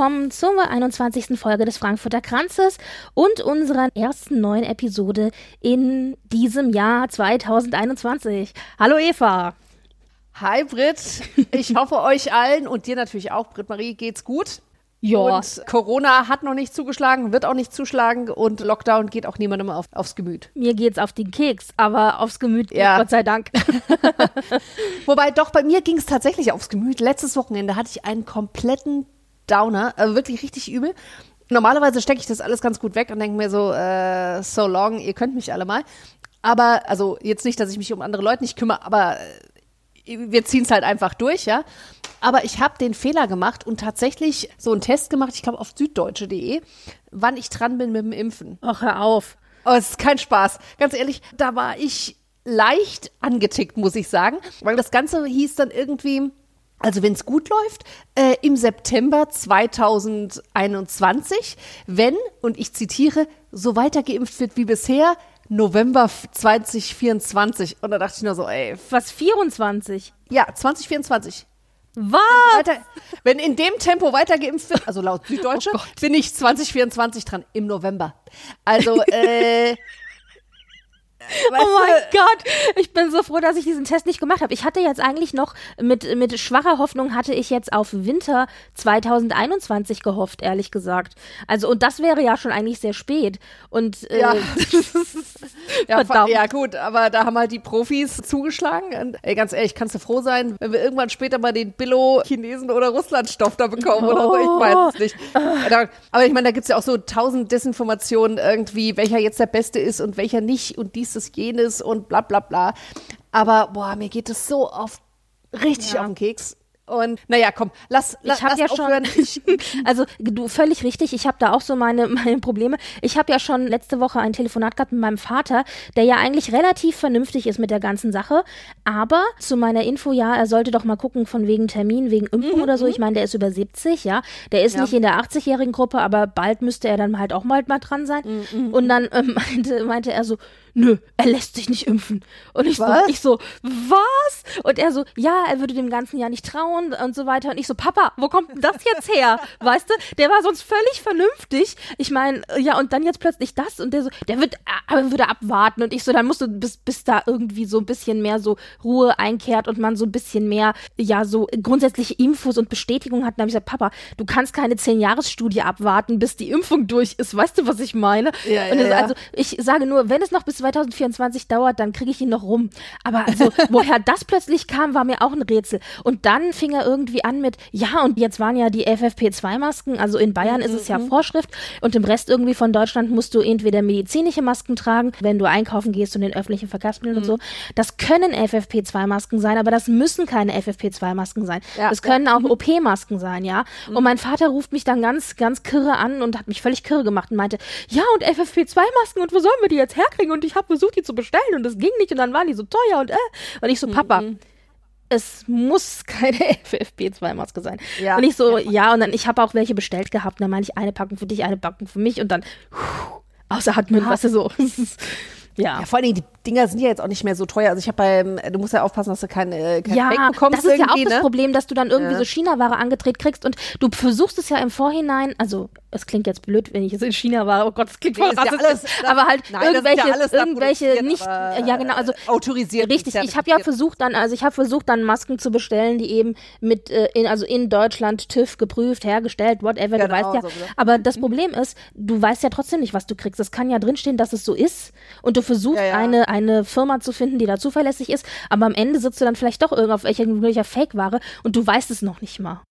Willkommen zur 21. Folge des Frankfurter Kranzes und unserer ersten neuen Episode in diesem Jahr 2021. Hallo Eva. Hi Britt, ich hoffe euch allen und dir natürlich auch, Britt Marie, geht's gut. Ja. Und Corona hat noch nicht zugeschlagen, wird auch nicht zuschlagen und Lockdown geht auch niemandem auf, aufs Gemüt. Mir geht's auf den Keks, aber aufs Gemüt, Ja. Gott sei Dank. Wobei doch, bei mir ging es tatsächlich aufs Gemüt. Letztes Wochenende hatte ich einen kompletten Downer, also wirklich richtig übel. Normalerweise stecke ich das alles ganz gut weg und denke mir so, äh, so long, ihr könnt mich alle mal. Aber, also jetzt nicht, dass ich mich um andere Leute nicht kümmere, aber äh, wir ziehen es halt einfach durch, ja. Aber ich habe den Fehler gemacht und tatsächlich so einen Test gemacht, ich glaube auf süddeutsche.de, wann ich dran bin mit dem Impfen. Ach, hör auf. Aber es ist kein Spaß. Ganz ehrlich, da war ich leicht angetickt, muss ich sagen. Weil das Ganze hieß dann irgendwie, also wenn es gut läuft, äh, im September 2021, wenn, und ich zitiere, so weiter geimpft wird wie bisher, November 2024. Und da dachte ich nur so, ey, Was 24? ja, 2024. Was? Weiter, wenn in dem Tempo weiter geimpft wird, also laut Süddeutsche, bin ich 2024 dran, im November. Also, äh, weißt Oh mein du, Gott, ich bin so froh, dass ich diesen Test nicht gemacht habe. Ich hatte jetzt eigentlich noch mit, mit schwacher Hoffnung hatte ich jetzt auf Winter 2021 gehofft, ehrlich gesagt. Also und das wäre ja schon eigentlich sehr spät. Und äh, Ja. Ja, Verdammt. ja, gut, aber da haben halt die Profis zugeschlagen. Und, ey, ganz ehrlich, kannst du froh sein, wenn wir irgendwann später mal den Billo-Chinesen- oder Russland-Stoff da bekommen oder so, ich weiß es nicht. Aber ich meine, da gibt's ja auch so tausend Desinformationen irgendwie, welcher jetzt der Beste ist und welcher nicht und dies ist jenes und bla bla bla. Aber, boah, mir geht es so auf, richtig Ja. auf den Keks. Und naja, komm, lass, lass, ich habe lass ja aufhören. schon, also du völlig richtig. Ich habe da auch so meine meine Probleme. Ich habe ja schon letzte Woche ein Telefonat gehabt mit meinem Vater, der ja eigentlich relativ vernünftig ist mit der ganzen Sache. Aber zu meiner Info, ja, er sollte doch mal gucken von wegen Termin, wegen Impfen oder so. Ich meine, der ist über 70, ja, der ist Mhm, Ja. nicht in der 80-jährigen Gruppe, aber bald müsste er dann halt auch mal mal dran sein. Mhm, Und dann ähm, meinte meinte er so, nö, er lässt sich nicht impfen. Und ich Was? so, ich so, was? Und er so, ja, er würde dem ganzen Jahr nicht trauen und so weiter. Und ich so, Papa, wo kommt denn das jetzt her? Weißt du, der war sonst völlig vernünftig. Ich meine, ja, und dann jetzt plötzlich das und der so, der wird, äh, würde abwarten. Und ich so, dann musst du, bis, bis da irgendwie so ein bisschen mehr so Ruhe einkehrt und man so ein bisschen mehr, ja, so grundsätzliche Infos und Bestätigungen hat. Dann habe ich gesagt, Papa, du kannst keine Zehn-Jahres-Studie abwarten, bis die Impfung durch ist. Weißt du, was ich meine? Ja, ja, das, ja. also ich sage nur, wenn es noch bis 2024 dauert, dann kriege ich ihn noch rum. Aber also, woher das plötzlich kam, war mir auch ein Rätsel. Und dann fing er irgendwie an mit, ja, und jetzt waren ja die FFP2-Masken, also in Bayern ist es ja Vorschrift und im Rest irgendwie von Deutschland musst du entweder medizinische Masken tragen, wenn du einkaufen gehst und in öffentlichen Verkehrsmitteln und so. Das können FFP2-Masken sein, aber das müssen keine FFP2-Masken sein. Ja, das können auch OP-Masken sein, ja. Und mein Vater ruft mich dann ganz, ganz kirre an und hat mich völlig kirre gemacht und meinte, ja, und FFP2-Masken und wo sollen wir die jetzt herkriegen? Und ich habe versucht, die zu bestellen und das ging nicht und dann waren die so teuer und äh. Und ich so, Papa, es muss keine FFP2-Maske sein. Ja. Und ich so, ja, und dann, ich habe auch welche bestellt gehabt. Und dann meine ich, eine Packung für dich, eine Packung für mich und dann puh, außeratmen, weißt du, so. ja. Ja, vor Dingen, die Dinger sind ja jetzt auch nicht mehr so teuer. Also ich habe beim, du musst ja aufpassen, dass du kein, äh, kein Fake Ja, bekommst das ist ja auch irgendwie, das ne? Problem, dass du dann irgendwie Ja. so China-Ware angedreht kriegst und du versuchst es ja im Vorhinein, also es klingt jetzt blöd, wenn ich jetzt in China war, oh Gott, das klingt Nee, voll ist ja rassistisch, alles aber halt Nein, das ist ja irgendwelche, alles irgendwelche nicht, ja genau, also autorisiert. Richtig, ich habe ja versucht dann, also ich habe versucht dann Masken zu bestellen, die eben mit, äh, in, also in Deutschland TÜV geprüft, hergestellt, whatever, du Genau, weißt ja. so, so. Aber das Problem ist, du weißt ja trotzdem nicht, was du kriegst. Es kann ja drinstehen, dass es so ist und du versuchst eine, eine Firma zu finden, die da zuverlässig ist, aber am Ende sitzt du dann vielleicht doch irgend auf welcher, welcher Fake-Ware und du weißt es noch nicht mal.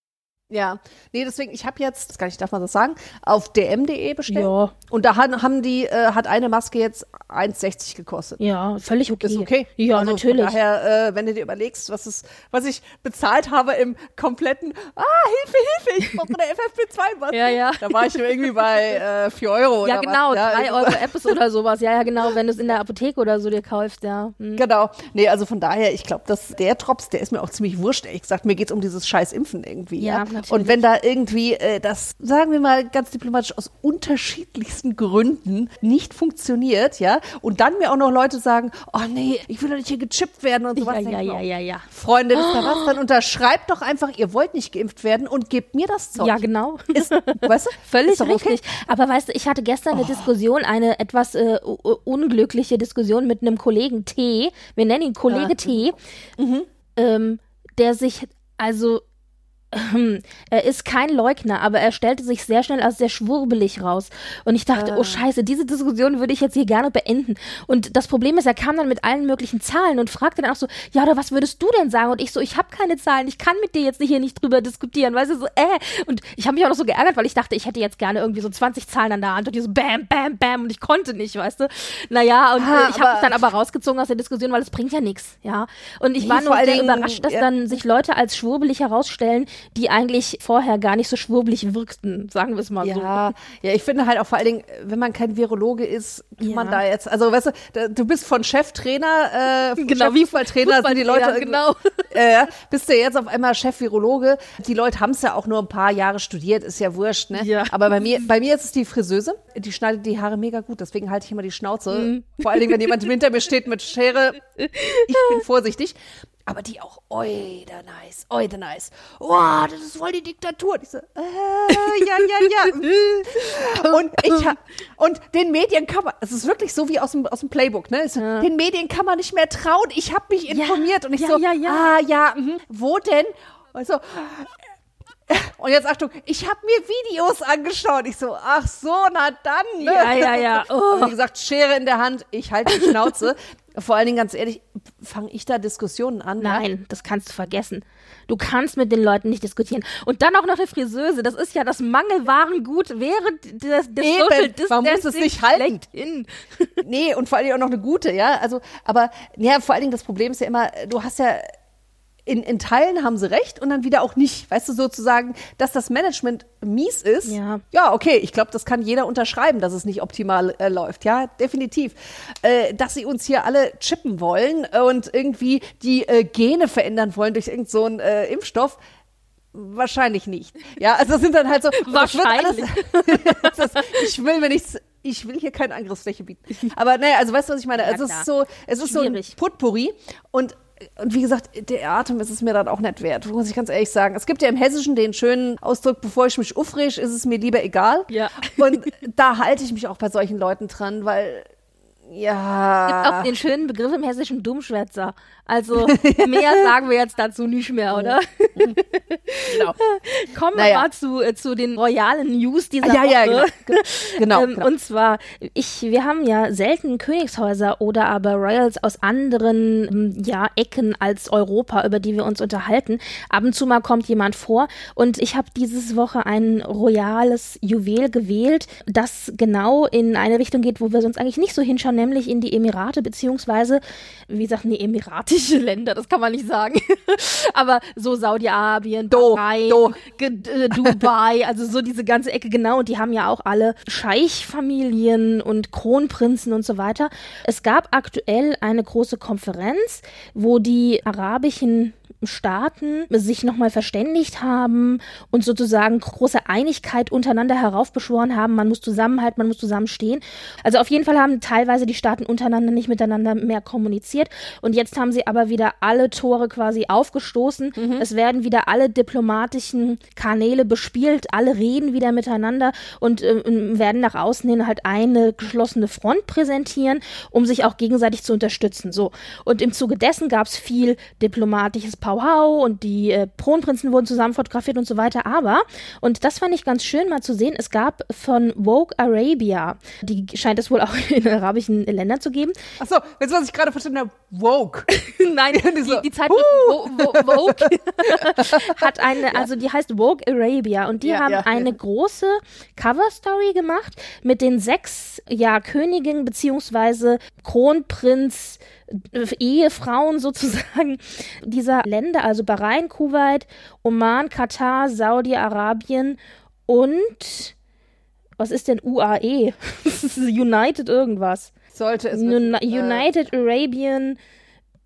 Ja, nee, deswegen, ich habe jetzt, das kann ich, darf man das sagen, auf dm.de bestellt. Ja. Und da haben, die, äh, hat eine Maske jetzt 1,60 gekostet. Ja, völlig okay. Ist okay. Ja, also natürlich. Von daher, äh, wenn du dir überlegst, was ist, was ich bezahlt habe im kompletten, ah, Hilfe, Hilfe, ich brauche eine FFP2-Maske. Ja, ja. Da war ich irgendwie bei äh, 4 Euro Ja, oder genau, was. Ja, drei irgendwie Euro Apps oder sowas. Ja, ja, genau, wenn du es in der Apotheke oder so dir kaufst, ja. Hm. Genau. Nee, also von daher, ich glaube, dass der Drops, der ist mir auch ziemlich wurscht, ehrlich gesagt. Mir geht's um dieses scheiß Impfen irgendwie. Ja, Ja, natürlich. Und wenn da irgendwie äh, das, sagen wir mal ganz diplomatisch, aus unterschiedlichsten Gründen nicht funktioniert, ja, und dann mir auch noch Leute sagen, oh nee, ich will doch nicht hier gechippt werden und sowas. Ja, ja, ja, ja, ja. Freunde, ihr was? Dann unterschreibt doch einfach, ihr wollt nicht geimpft werden und gebt mir das Zeug. Ja, genau. Ist, weißt du? Völlig doch okay. Oh. richtig. Aber weißt du, ich hatte gestern eine Diskussion, eine etwas äh, unglückliche Diskussion mit einem Kollegen T. Wir nennen ihn Kollege T. Mhm. Ähm, der sich, also, er ist kein Leugner, aber er stellte sich sehr schnell als sehr schwurbelig raus. Und ich dachte, Ah. oh Scheiße, diese Diskussion würde ich jetzt hier gerne beenden. Und das Problem ist, er kam dann mit allen möglichen Zahlen und fragte dann auch so, ja, oder was würdest du denn sagen? Und ich so, ich habe keine Zahlen, ich kann mit dir jetzt hier nicht drüber diskutieren. Weißt du, so, äh. Und ich habe mich auch noch so geärgert, weil ich dachte, ich hätte jetzt gerne irgendwie so 20 Zahlen an der Hand und die so bam, bam, bam und ich konnte nicht, weißt du. Naja, und Ah, ich habe mich dann aber rausgezogen aus der Diskussion, weil es bringt ja nichts, ja. Und ich Nee, war nur sehr überrascht, dass ja. dann sich Leute als schwurbelig herausstellen, die eigentlich vorher gar nicht so schwurbelig wirkten, sagen wir es mal so. Ja, ja, ich finde halt auch vor allen Dingen, wenn man kein Virologe ist, kann Ja. man da jetzt, also weißt du, da, du bist von Cheftrainer, äh, Genau, wie Cheffußballtrainer sind die Leute, Fußballtrainer, genau. äh, ja, bist du jetzt auf einmal Chef-Virologe. Die Leute haben es ja auch nur ein paar Jahre studiert, ist ja wurscht, ne? Ja. Aber bei mir, bei mir ist es die Friseuse, die schneidet die Haare mega gut, deswegen halte ich immer die Schnauze. Mhm. Vor allen Dingen, wenn jemand hinter mir steht mit Schere, ich bin vorsichtig. Aber die auch, oi, da nice, oi, da nice. Wow, das ist voll die Diktatur. Und ich so, äh, ja, ja, ja. Und ich ha- und den Medien kann man, es ist wirklich so wie aus dem, aus dem Playbook, ne? So, Den Medien kann man nicht mehr trauen. Ich habe mich informiert und ich ja, so, ja, ja. ah, ja, mhm, wo denn? Und so, und jetzt Achtung, ich habe mir Videos angeschaut. Ich so, ach so, na dann. Ne? Ja, ja, ja. Oh. Aber wie gesagt, Schere in der Hand, ich halte die Schnauze. Vor allen Dingen, ganz ehrlich, fange ich da Diskussionen an? Ja? Nein, das kannst du vergessen. Du kannst mit den Leuten nicht diskutieren. Und dann auch noch eine Friseuse. Das ist ja das Mangelwarengut während des, des Eben, Social man muss es Distancing nicht halten. schlechthin. Nee, und vor allen Dingen auch noch eine gute, ja. Also, aber ja, vor allen Dingen das Problem ist ja immer, du hast ja in, in Teilen haben sie recht und dann wieder auch nicht. Weißt du, sozusagen, dass das Management mies ist. Ja. Ja, okay, ich glaube, das kann jeder unterschreiben, dass es nicht optimal äh, läuft. Ja, definitiv. Äh, dass sie uns hier alle chippen wollen und irgendwie die äh, Gene verändern wollen durch irgendeinen so einen, äh, Impfstoff. Wahrscheinlich nicht. Ja, also das sind dann halt so. Wahrscheinlich. Alles, das, ich will mir nichts. Ich will hier keine Angriffsfläche bieten. Aber naja, also weißt du, was ich meine? Ja, Also es ist so, es ist so ein Schwierig. Potpourri und und wie gesagt, der Atem ist es mir dann auch nicht wert, muss ich ganz ehrlich sagen. Es gibt ja im Hessischen den schönen Ausdruck, bevor ich mich aufreg, ist es mir lieber egal. Ja. Und da halte ich mich auch bei solchen Leuten dran, weil, ja. gibt auch den schönen Begriff im Hessischen Dummschwätzer. Also mehr sagen wir jetzt dazu nicht mehr, oder? genau. Kommen wir Naja. mal zu, äh, zu den royalen News dieser Ja, Woche. ja, genau. Ge- Genau, ähm, genau. Und zwar, ich, wir haben ja selten Königshäuser oder aber Royals aus anderen ähm, ja, Ecken als Europa, über die wir uns unterhalten. Ab und zu mal kommt jemand vor und ich habe dieses Woche ein royales Juwel gewählt, das genau in eine Richtung geht, wo wir sonst eigentlich nicht so hinschauen, nämlich in die Emirate, beziehungsweise, wie gesagt, nee, emiratische Länder, das kann man nicht sagen. aber so Saudi-Arabien, Bahrain, äh, Dubai, also so diese ganze Ecke genau. Und die haben ja auch alle Scheichfamilien und Kronprinzen und so weiter. Es gab aktuell eine große Konferenz, wo die arabischen Staaten sich nochmal verständigt haben und sozusagen große Einigkeit untereinander heraufbeschworen haben. Man muss zusammenhalten, man muss zusammenstehen. Also auf jeden Fall haben teilweise die Staaten untereinander nicht miteinander mehr kommuniziert. Und jetzt haben sie aber wieder alle Tore quasi aufgestoßen. Es werden wieder alle diplomatischen Kanäle bespielt. Alle reden wieder miteinander und äh, werden nach außen hin halt eine geschlossene Front präsentieren, um sich auch gegenseitig zu unterstützen. So. Und im Zuge dessen gab es viel diplomatisches Powwow und die äh, Kronprinzen wurden zusammen fotografiert und so weiter. Aber, und das fand ich ganz schön mal zu sehen, es gab von Vogue Arabia, die scheint es wohl auch in arabischen Ländern zu geben. Achso, jetzt was ich gerade verstanden habe, Woke. Nein, die, so, die Zeitschrift Vo- Vogue hat eine, also die heißt Vogue Arabia und die Ja, haben ja, eine ja. große Cover-Story gemacht mit den sechs ja, Königinnen beziehungsweise Kronprinz Ehefrauen sozusagen dieser Länder, also Bahrain, Kuwait, Oman, Katar, Saudi-Arabien und was ist denn UAE? Das ist United irgendwas. Sollte es. Wissen. Äh, United Arabian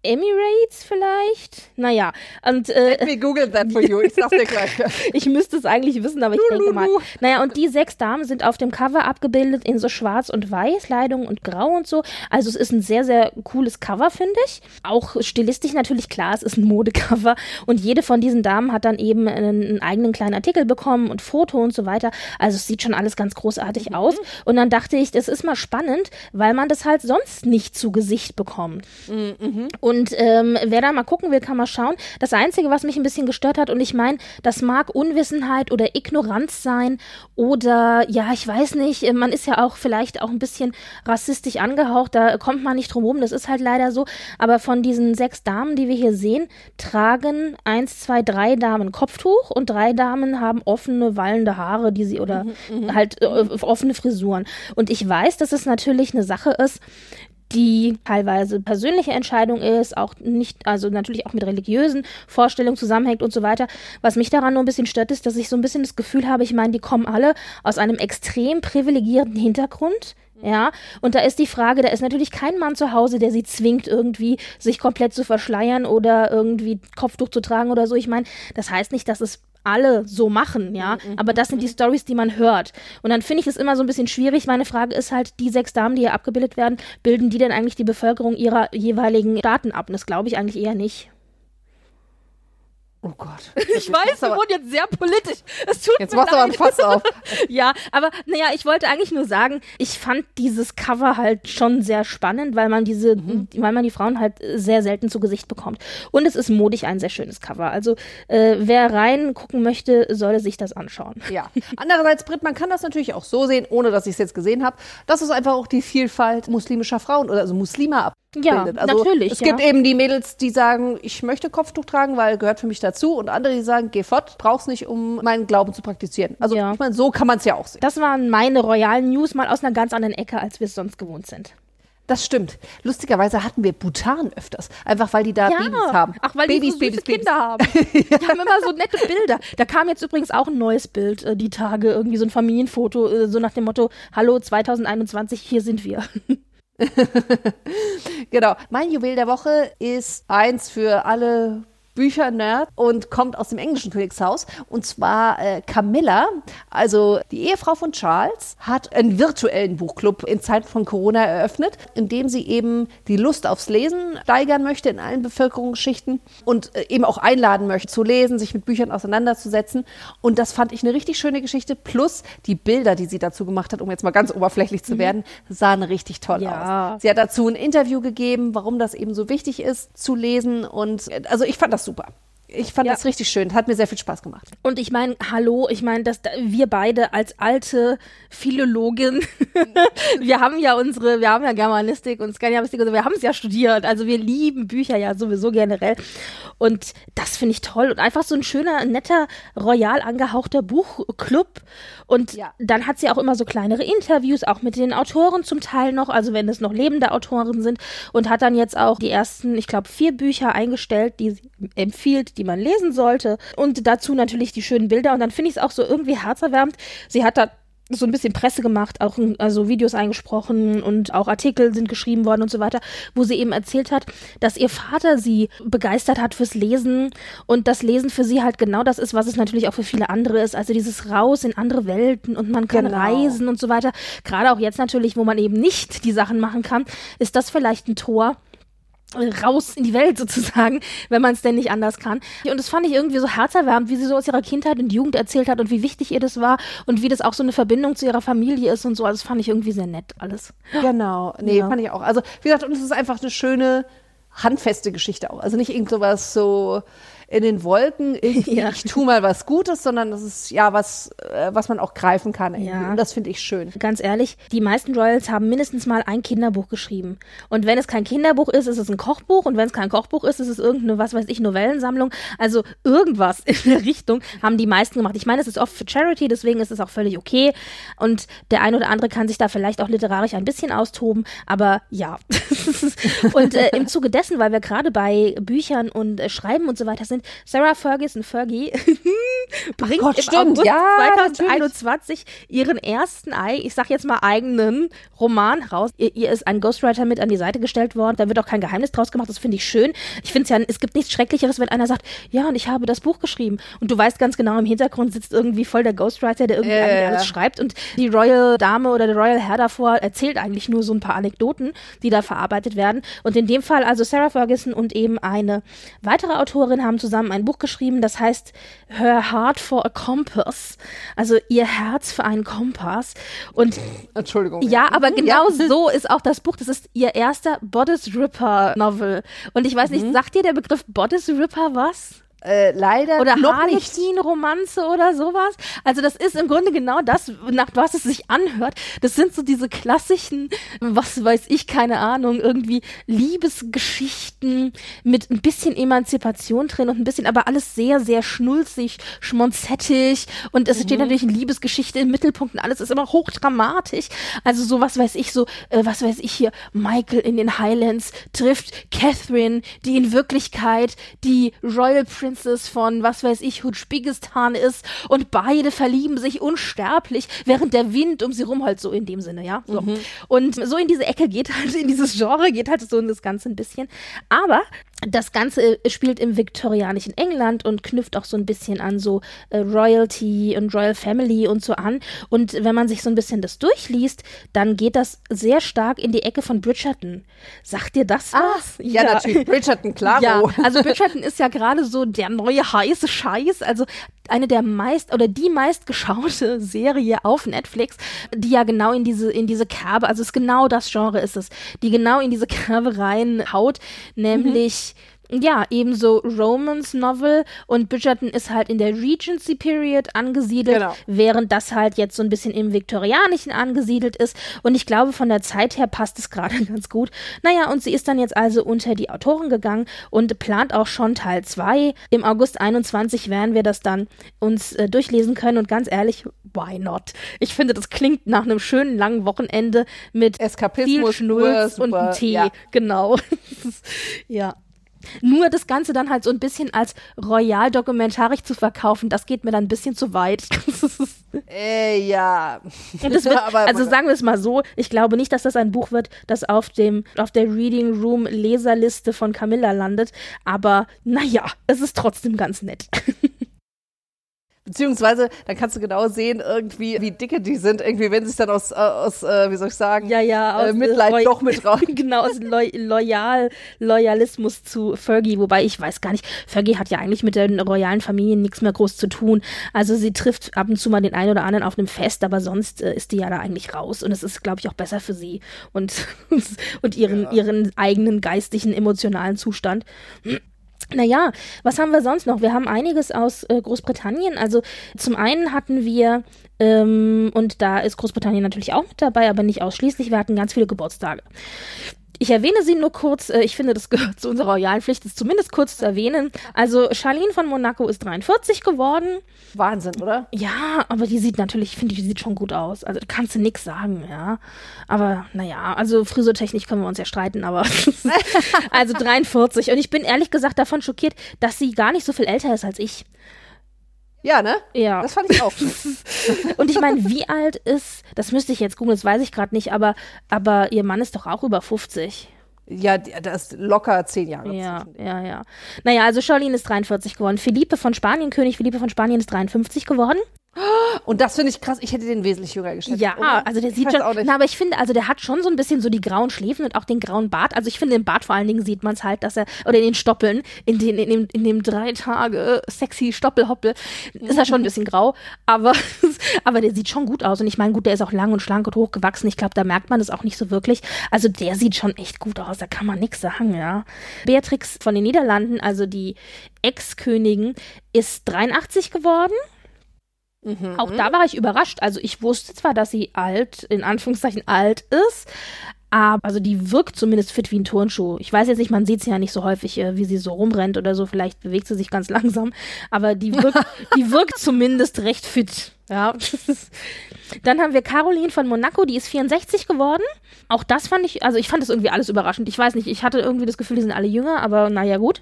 Emirates vielleicht? Naja, und äh, We googled that for you. Ich sag's dir gleich. ich müsste es eigentlich wissen, aber ich denke mal. Naja, und die sechs Damen sind auf dem Cover abgebildet in so schwarz und weiß, Kleidung und grau und so. Also es ist ein sehr, sehr cooles Cover, finde ich. Auch stilistisch natürlich klar, es ist ein Modecover. Und jede von diesen Damen hat dann eben einen, einen eigenen kleinen Artikel bekommen und Foto und so weiter. Also es sieht schon alles ganz großartig aus. Und dann dachte ich, das ist mal spannend, weil man das halt sonst nicht zu Gesicht bekommt. Und ähm, wer da mal gucken will, kann mal schauen. Das Einzige, was mich ein bisschen gestört hat, und ich meine, das mag Unwissenheit oder Ignoranz sein oder, ja, ich weiß nicht, äh, man ist ja auch vielleicht auch ein bisschen rassistisch angehaucht, da kommt man nicht drum rum, das ist halt leider so. Aber von diesen sechs Damen, die wir hier sehen, tragen eins, zwei, drei Damen Kopftuch und drei Damen haben offene, wallende Haare, die sie oder halt äh, offene Frisuren. Und ich weiß, dass es natürlich eine Sache ist, die teilweise persönliche Entscheidung ist, auch nicht, also natürlich auch mit religiösen Vorstellungen zusammenhängt und so weiter. Was mich daran nur ein bisschen stört, ist, dass ich so ein bisschen das Gefühl habe, ich meine, die kommen alle aus einem extrem privilegierten Hintergrund. Ja, und da ist die Frage, da ist natürlich kein Mann zu Hause, der sie zwingt, irgendwie sich komplett zu verschleiern oder irgendwie Kopftuch zu tragen oder so. Ich meine, das heißt nicht, dass es alle so machen, ja. Aber das sind die Stories, die man hört. Und dann finde ich es immer so ein bisschen schwierig. Meine Frage ist halt, die sechs Damen, die hier abgebildet werden, bilden die denn eigentlich die Bevölkerung ihrer jeweiligen Staaten ab? Und das glaube ich eigentlich eher nicht. Oh Gott. Ich weiß, wir wurden jetzt sehr politisch. Es tut Jetzt mir machst du aber leid. ein Fass auf. Ja, aber naja, ich wollte eigentlich nur sagen, ich fand dieses Cover halt schon sehr spannend, weil man diese, weil man die Frauen halt sehr selten zu Gesicht bekommt. Und es ist modig ein sehr schönes Cover. Also äh, wer reingucken möchte, solle sich das anschauen. Ja. Andererseits, Britt, man kann das natürlich auch so sehen, ohne dass ich es jetzt gesehen habe. Das ist einfach auch die Vielfalt muslimischer Frauen oder also Muslime Ja, abbildet. also natürlich, Es ja. gibt eben die Mädels, die sagen, ich möchte Kopftuch tragen, weil gehört für mich dazu. Und andere, die sagen, geh fort, brauch's nicht, um meinen Glauben zu praktizieren. Also Ja. ich meine, so kann man es ja auch sehen. Das waren meine royalen News mal aus einer ganz anderen Ecke, als wir es sonst gewohnt sind. Das stimmt. Lustigerweise hatten wir Bhutan öfters, einfach weil die da Babys haben. Ach, weil Babys, die so süße Babys, Kinder haben. Die haben immer so nette Bilder. Da kam jetzt übrigens auch ein neues Bild äh, die Tage, irgendwie so ein Familienfoto, äh, so nach dem Motto, hallo 2021, hier sind wir. Genau. Mein Juwel der Woche ist eins für alle Bücher-Nerd und kommt aus dem englischen Königshaus. Und zwar äh, Camilla, also die Ehefrau von Charles, hat einen virtuellen Buchclub in Zeiten von Corona eröffnet, in dem sie eben die Lust aufs Lesen steigern möchte in allen Bevölkerungsschichten und äh, eben auch einladen möchte zu lesen, sich mit Büchern auseinanderzusetzen. Und das fand ich eine richtig schöne Geschichte. Plus die Bilder, die sie dazu gemacht hat, um jetzt mal ganz oberflächlich zu werden, sahen richtig toll Ja. aus. Sie hat dazu ein Interview gegeben, warum das eben so wichtig ist zu lesen. Und äh, also ich fand das super. Ich fand Ja. das richtig schön. Hat mir sehr viel Spaß gemacht. Und ich meine, hallo, ich meine, dass da- wir beide als alte Philologin, wir haben ja unsere, wir haben ja Germanistik und Skandinavistik, also wir haben es ja studiert, also wir lieben Bücher ja sowieso generell. Und das finde ich toll und einfach so ein schöner, netter, royal angehauchter Buchclub. Und Ja. dann hat sie auch immer so kleinere Interviews, auch mit den Autoren zum Teil noch, also wenn es noch lebende Autoren sind und hat dann jetzt auch die ersten, ich glaube, vier Bücher eingestellt, die sie empfiehlt, die man lesen sollte. Und dazu natürlich die schönen Bilder. Und dann finde ich es auch so irgendwie herzerwärmend. Sie hat da so ein bisschen Presse gemacht, auch also Videos eingesprochen und auch Artikel sind geschrieben worden und so weiter, wo sie eben erzählt hat, dass ihr Vater sie begeistert hat fürs Lesen und das Lesen für sie halt genau das ist, was es natürlich auch für viele andere ist, also dieses Raus in andere Welten und man kann Genau. reisen und so weiter. Gerade auch jetzt natürlich, wo man eben nicht die Sachen machen kann, ist das vielleicht ein Tor, raus in die Welt sozusagen, wenn man es denn nicht anders kann. Und das fand ich irgendwie so herzerwärmend, wie sie so aus ihrer Kindheit und Jugend erzählt hat und wie wichtig ihr das war und wie das auch so eine Verbindung zu ihrer Familie ist und so. Also das fand ich irgendwie sehr nett alles. Genau. Nee, Ja. fand ich auch. Also, wie gesagt, und es ist einfach eine schöne, handfeste Geschichte auch. Also nicht irgend sowas so, in den Wolken, Ja. ich tu mal was Gutes, sondern das ist ja was, äh, was man auch greifen kann. Irgendwie. Ja. Und das finde ich schön. Ganz ehrlich, die meisten Royals haben mindestens mal ein Kinderbuch geschrieben. Und wenn es kein Kinderbuch ist, ist es ein Kochbuch. Und wenn es kein Kochbuch ist, ist es irgendeine, was weiß ich, Novellensammlung. Also irgendwas in der Richtung haben die meisten gemacht. Ich meine, es ist oft für Charity, deswegen ist es auch völlig okay. Und der ein oder andere kann sich da vielleicht auch literarisch ein bisschen austoben. Aber ja. und äh, im Zuge dessen, weil wir gerade bei Büchern und äh, Schreiben und so weiter sind, Sarah Ferguson Fergie bringt Gott, im stimmt. August Ja, 2021 ihren ersten, ich sag jetzt mal eigenen Roman raus. Ihr, ihr ist ein Ghostwriter mit an die Seite gestellt worden. Da wird auch kein Geheimnis draus gemacht. Das finde ich schön. Ich finde es ja, es gibt nichts Schrecklicheres, wenn einer sagt, ja, und ich habe das Buch geschrieben. Und du weißt ganz genau, im Hintergrund sitzt irgendwie voll der Ghostwriter, der irgendwie ja, alles schreibt. Und die Royal Dame oder der Royal Herr davor erzählt eigentlich nur so ein paar Anekdoten, die da verarbeitet werden. Und in dem Fall also Sarah Ferguson und eben eine weitere Autorin haben zusammen ein Buch geschrieben, das heißt Her Heart for a Compass. Also ihr Herz für einen Kompass. Und Entschuldigung. ja, aber genau Ja. so ist auch das Buch. Das ist ihr erster Bodice Ripper Novel. Und ich weiß nicht, sagt dir der Begriff Bodice Ripper was? Äh, leider Oder noch nicht. Harlequin-Romanze oder sowas. Also das ist im Grunde genau das, nach was es sich anhört. Das sind so diese klassischen, was weiß ich, keine Ahnung, irgendwie Liebesgeschichten mit ein bisschen Emanzipation drin und ein bisschen, aber alles sehr, sehr schnulzig, schmonzettig und es steht natürlich eine Liebesgeschichte im Mittelpunkt und alles ist immer hochdramatisch. Also so, was weiß ich, so, äh, was weiß ich hier, Michael in den Highlands trifft Catherine, die in Wirklichkeit die Royal Princess von, was weiß ich, Hutschbigistan ist und beide verlieben sich unsterblich, während der Wind um sie rum halt so in dem Sinne, ja. So. Und so in diese Ecke geht halt, in dieses Genre geht halt so in das Ganze ein bisschen. Aber das Ganze spielt im viktorianischen England und knüpft auch so ein bisschen an so äh, Royalty und Royal Family und so an. Und wenn man sich so ein bisschen das durchliest, dann geht das sehr stark in die Ecke von Bridgerton. Sagt dir das was? Ja, natürlich. Bridgerton, klaro. Ja, also Bridgerton ist ja gerade so der neue heiße Scheiß, also eine der meist oder die meistgeschaute Serie auf Netflix, die ja genau in diese in diese Kerbe, also es ist genau das Genre ist es, die genau in diese Kerbe reinhaut, nämlich ja, ebenso Romance Novel und Bridgerton ist halt in der Regency Period angesiedelt, Genau. während das halt jetzt so ein bisschen im Viktorianischen angesiedelt ist. Und ich glaube, von der Zeit her passt es gerade ganz gut. Naja, und sie ist dann jetzt also unter die Autoren gegangen und plant auch schon Teil 2. Im August 21 werden wir das dann uns äh, durchlesen können. Und ganz ehrlich, why not? Ich finde, das klingt nach einem schönen langen Wochenende mit Eskapismus, viel Schnulz und einem Tee. ja. Genau. ja. Nur das Ganze dann halt so ein bisschen als royal dokumentarisch zu verkaufen, das geht mir dann ein bisschen zu weit. Äh, ja. Wird, also sagen wir es mal so, ich glaube nicht, dass das ein Buch wird, das auf dem auf der Reading Room Leserliste von Camilla landet, aber naja, es ist trotzdem ganz nett. Beziehungsweise, dann kannst du genau sehen, irgendwie, wie dicke die sind, irgendwie, wenn sie es dann aus, äh, aus äh, wie soll ich sagen, Ja, ja, äh, Mitleid Loy- doch mit raus. genau, aus Loy Loyal, Loyalismus zu Fergie, wobei ich weiß gar nicht, Fergie hat ja eigentlich mit den royalen Familien nichts mehr groß zu tun. Also sie trifft ab und zu mal den einen oder anderen auf einem Fest, aber sonst äh, ist die ja da eigentlich raus und es ist, glaube ich, auch besser für sie und, und ihren, ihren eigenen geistigen, emotionalen Zustand. Naja, was haben wir sonst noch? Wir haben einiges aus äh, Großbritannien. Also zum einen hatten wir, ähm, und da ist Großbritannien natürlich auch mit dabei, aber nicht ausschließlich, wir hatten ganz viele Geburtstage. Ich erwähne sie nur kurz, äh, ich finde, das gehört zu unserer royalen Pflicht, es zumindest kurz zu erwähnen. Also Charlene von Monaco ist 43 geworden. Wahnsinn, oder? Ja, aber die sieht natürlich, ich finde, die sieht schon gut aus. Also da kannst du nix sagen, ja. Aber naja, also frisurtechnisch können wir uns ja streiten, aber also 43. Und ich bin ehrlich gesagt davon schockiert, dass sie gar nicht so viel älter ist als ich. Ja, ne? Ja. Das fand ich auch. Und ich meine, wie alt ist, das müsste ich jetzt googeln, das weiß ich gerade nicht, aber, aber ihr Mann ist doch auch über 50. ja, das ist locker zehn Jahre. Ja, ja, ja. Naja, also Charlene ist 43 geworden. Philippe von Spanien, König Philippe von Spanien ist 53 geworden. Und das finde ich krass. Ich hätte den wesentlich jünger geschätzt. Ja, oder? also der sieht schon, na, aber ich finde, also der hat schon so ein bisschen so die grauen Schläfen und auch den grauen Bart. Also ich finde, im Bart vor allen Dingen sieht man es halt, dass er, oder in den Stoppeln, in, den, in, dem, in dem drei Tage sexy Stoppelhoppel, ist er schon ein bisschen grau, aber, aber der sieht schon gut aus. Und ich meine, gut, der ist auch lang und schlank und hochgewachsen. Ich glaube, da merkt man es auch nicht so wirklich. Also der sieht schon echt gut aus, da kann man nichts sagen, ja. Beatrix von den Niederlanden, also die Ex-Königin, ist 83 geworden. Mhm. Auch da war ich überrascht. Also ich wusste zwar, dass sie alt, in Anführungszeichen alt ist, aber also die wirkt zumindest fit wie ein Turnschuh. Ich weiß jetzt nicht, man sieht sie ja nicht so häufig, äh, wie sie so rumrennt oder so. Vielleicht bewegt sie sich ganz langsam, aber die wirkt, die wirkt zumindest recht fit. Ja. Dann haben wir Caroline von Monaco, die ist 64 geworden. Auch das fand ich, also ich fand das irgendwie alles überraschend. Ich weiß nicht, ich hatte irgendwie das Gefühl, die sind alle jünger, aber naja, gut.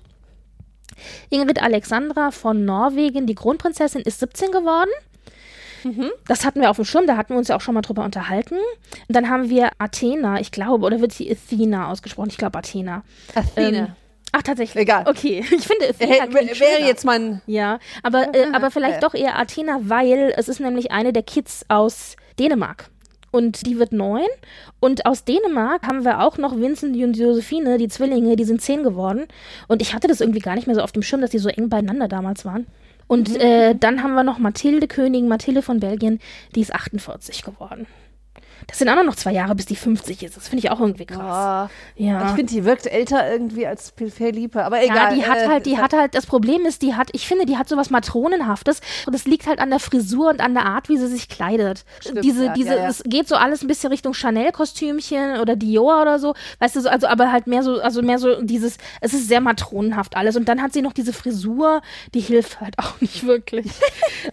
Ingrid Alexandra von Norwegen, die Kronprinzessin, ist 17 geworden. Das hatten wir auf dem Schirm, da hatten wir uns ja auch schon mal drüber unterhalten. Und dann haben wir Athena, ich glaube, oder wird sie Athena ausgesprochen? Ich glaube Athena. Athene. Ähm, ach, tatsächlich. Egal. Okay, ich finde Athena wäre schöner. jetzt mein. Ja, aber, äh, aber vielleicht Ja. doch eher Athena, weil es ist nämlich eine der Kids aus Dänemark. Und die wird neun. Und aus Dänemark haben wir auch noch Vincent und Josephine, die Zwillinge, die sind zehn geworden. Und ich hatte das irgendwie gar nicht mehr so auf dem Schirm, dass die so eng beieinander damals waren. Und äh, dann haben wir noch Mathilde Königin, Mathilde von Belgien, die ist 48 geworden. Das sind auch noch zwei Jahre, bis die 50 ist. Das finde ich auch irgendwie krass. Ah, Ja. Ich finde, die wirkt älter irgendwie als Felipe, aber egal. Ja, die hat äh, halt, die hat halt, das Problem ist, die hat, ich finde, die hat sowas Matronenhaftes und das liegt halt an der Frisur und an der Art, wie sie sich kleidet. Stimmt, diese, ja, diese, ja, ja. es geht so alles ein bisschen Richtung Chanel-Kostümchen oder Dior oder so, weißt du, so, also, aber halt mehr so, also mehr so dieses, es ist sehr matronenhaft alles und dann hat sie noch diese Frisur, die hilft halt auch nicht wirklich.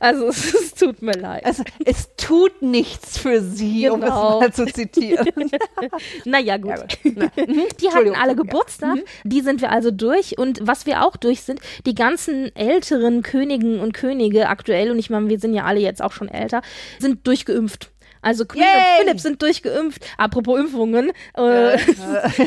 also, es, es tut mir leid. Also, es tut nichts für sie, um es Genau. mal zu zitieren. Naja, gut. Ja, gut. Na, mhm. Die hatten alle Ja. Mhm. Geburtstag, die sind wir also durch. Und was wir auch durch sind, die ganzen älteren Königen und Könige aktuell, und ich meine, wir sind ja alle jetzt auch schon älter, sind durchgeimpft. Also Queen Yay! und Philipp sind durchgeimpft. Apropos Impfungen. Äh,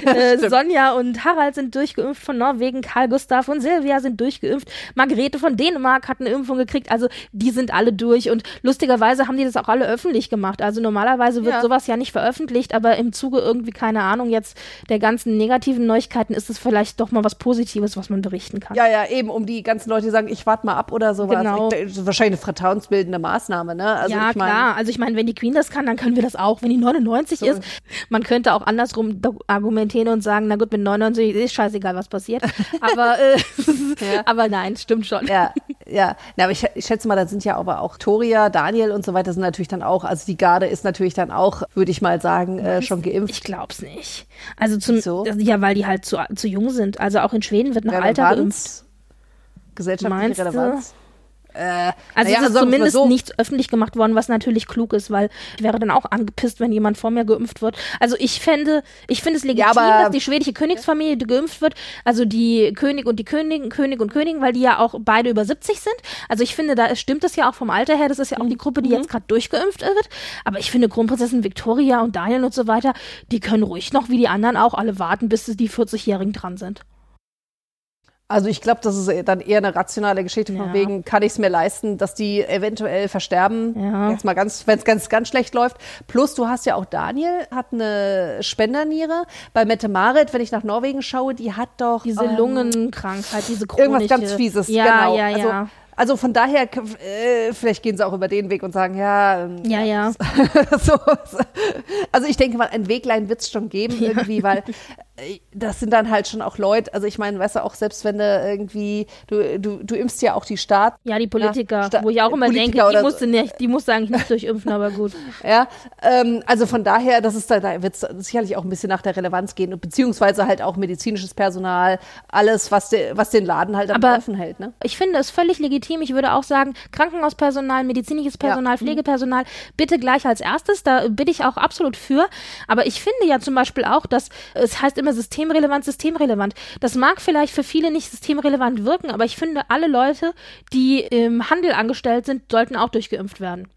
äh, Sonja und Harald sind durchgeimpft von Norwegen. Karl Gustav und Silvia sind durchgeimpft. Margarete von Dänemark hat eine Impfung gekriegt. Also die sind alle durch. Und lustigerweise haben die das auch alle öffentlich gemacht. Also normalerweise wird Ja. sowas ja nicht veröffentlicht, aber im Zuge irgendwie, keine Ahnung, jetzt der ganzen negativen Neuigkeiten ist es vielleicht doch mal was Positives, was man berichten kann. Ja, ja, eben, um die ganzen Leute, die sagen, ich warte mal ab oder sowas. Genau. Ich, das ist wahrscheinlich eine vertrauensbildende Maßnahme, ne? Also ja, ich mein, klar. Also ich meine, wenn die Queen das kann, dann können wir das auch. Wenn die 99 ist, man könnte auch andersrum argumentieren und sagen, na gut, mit 99 ist scheißegal, was passiert. Aber, äh, Ja. aber nein, stimmt schon. Ja, ja. Na, aber ich, ich schätze mal, da sind ja aber auch Toria, Daniel und so weiter sind natürlich dann auch, also die Garde ist natürlich dann auch, würde ich mal sagen, äh, schon geimpft. Ich glaub's nicht. Also zum, Wieso? ja, weil die halt zu, zu jung sind. Also auch in Schweden wird noch Alter geimpft. Relevanz, gesellschaftliche Meinst du? Äh, Also naja, es ist zumindest so. nichts öffentlich gemacht worden, was natürlich klug ist, weil ich wäre dann auch angepisst, wenn jemand vor mir geimpft wird. Also ich fände, ich finde es legitim, aber- dass die schwedische Königsfamilie geimpft wird, also die König und die Königin, König und Königin, weil die ja auch beide über 70 sind. Also ich finde, da stimmt es ja auch vom Alter her, das ist ja auch die Gruppe, die Mhm. jetzt gerade durchgeimpft wird. Aber ich finde Kronprinzessin Victoria und Daniel und so weiter, die können ruhig noch wie die anderen auch alle warten, bis die 40-Jährigen dran sind. Also ich glaube, das ist dann eher eine rationale Geschichte von Ja. wegen, kann ich es mir leisten, dass die eventuell versterben, Ja. jetzt mal ganz, wenn es ganz, ganz schlecht läuft. Plus du hast ja auch Daniel, hat eine Spenderniere. Bei Mette Marit, wenn ich nach Norwegen schaue, die hat doch Diese ähm, Lungenkrankheit, diese chronische. irgendwas ganz Fieses. Ja, genau. ja, Also, ja. also von daher, äh, vielleicht gehen sie auch über den Weg und sagen, ja, ähm, ja, ja. so, also ich denke mal, ein Weglein wird es schon geben irgendwie, weil das sind dann halt schon auch Leute, also ich meine, weißt du, auch selbst wenn du irgendwie, du, du, du impfst ja auch die Staat, Ja, die Politiker, Sta- wo ich auch immer Politiker denke, die musste, nicht, die musste eigentlich nicht durchimpfen, aber gut. ja, ähm, also von daher, das ist da, da wird es sicherlich auch ein bisschen nach der Relevanz gehen, beziehungsweise halt auch medizinisches Personal, alles, was, de, was den Laden halt am Laufen hält, ne? Ich finde es völlig legitim. Ich würde auch sagen, Krankenhauspersonal, medizinisches Personal, Ja. Pflegepersonal, bitte gleich als erstes. Da bin ich auch absolut für. Aber ich finde ja zum Beispiel auch, dass es heißt immer systemrelevant, systemrelevant. Das mag vielleicht für viele nicht systemrelevant wirken, aber ich finde, alle Leute, die im Handel angestellt sind, sollten auch durchgeimpft werden.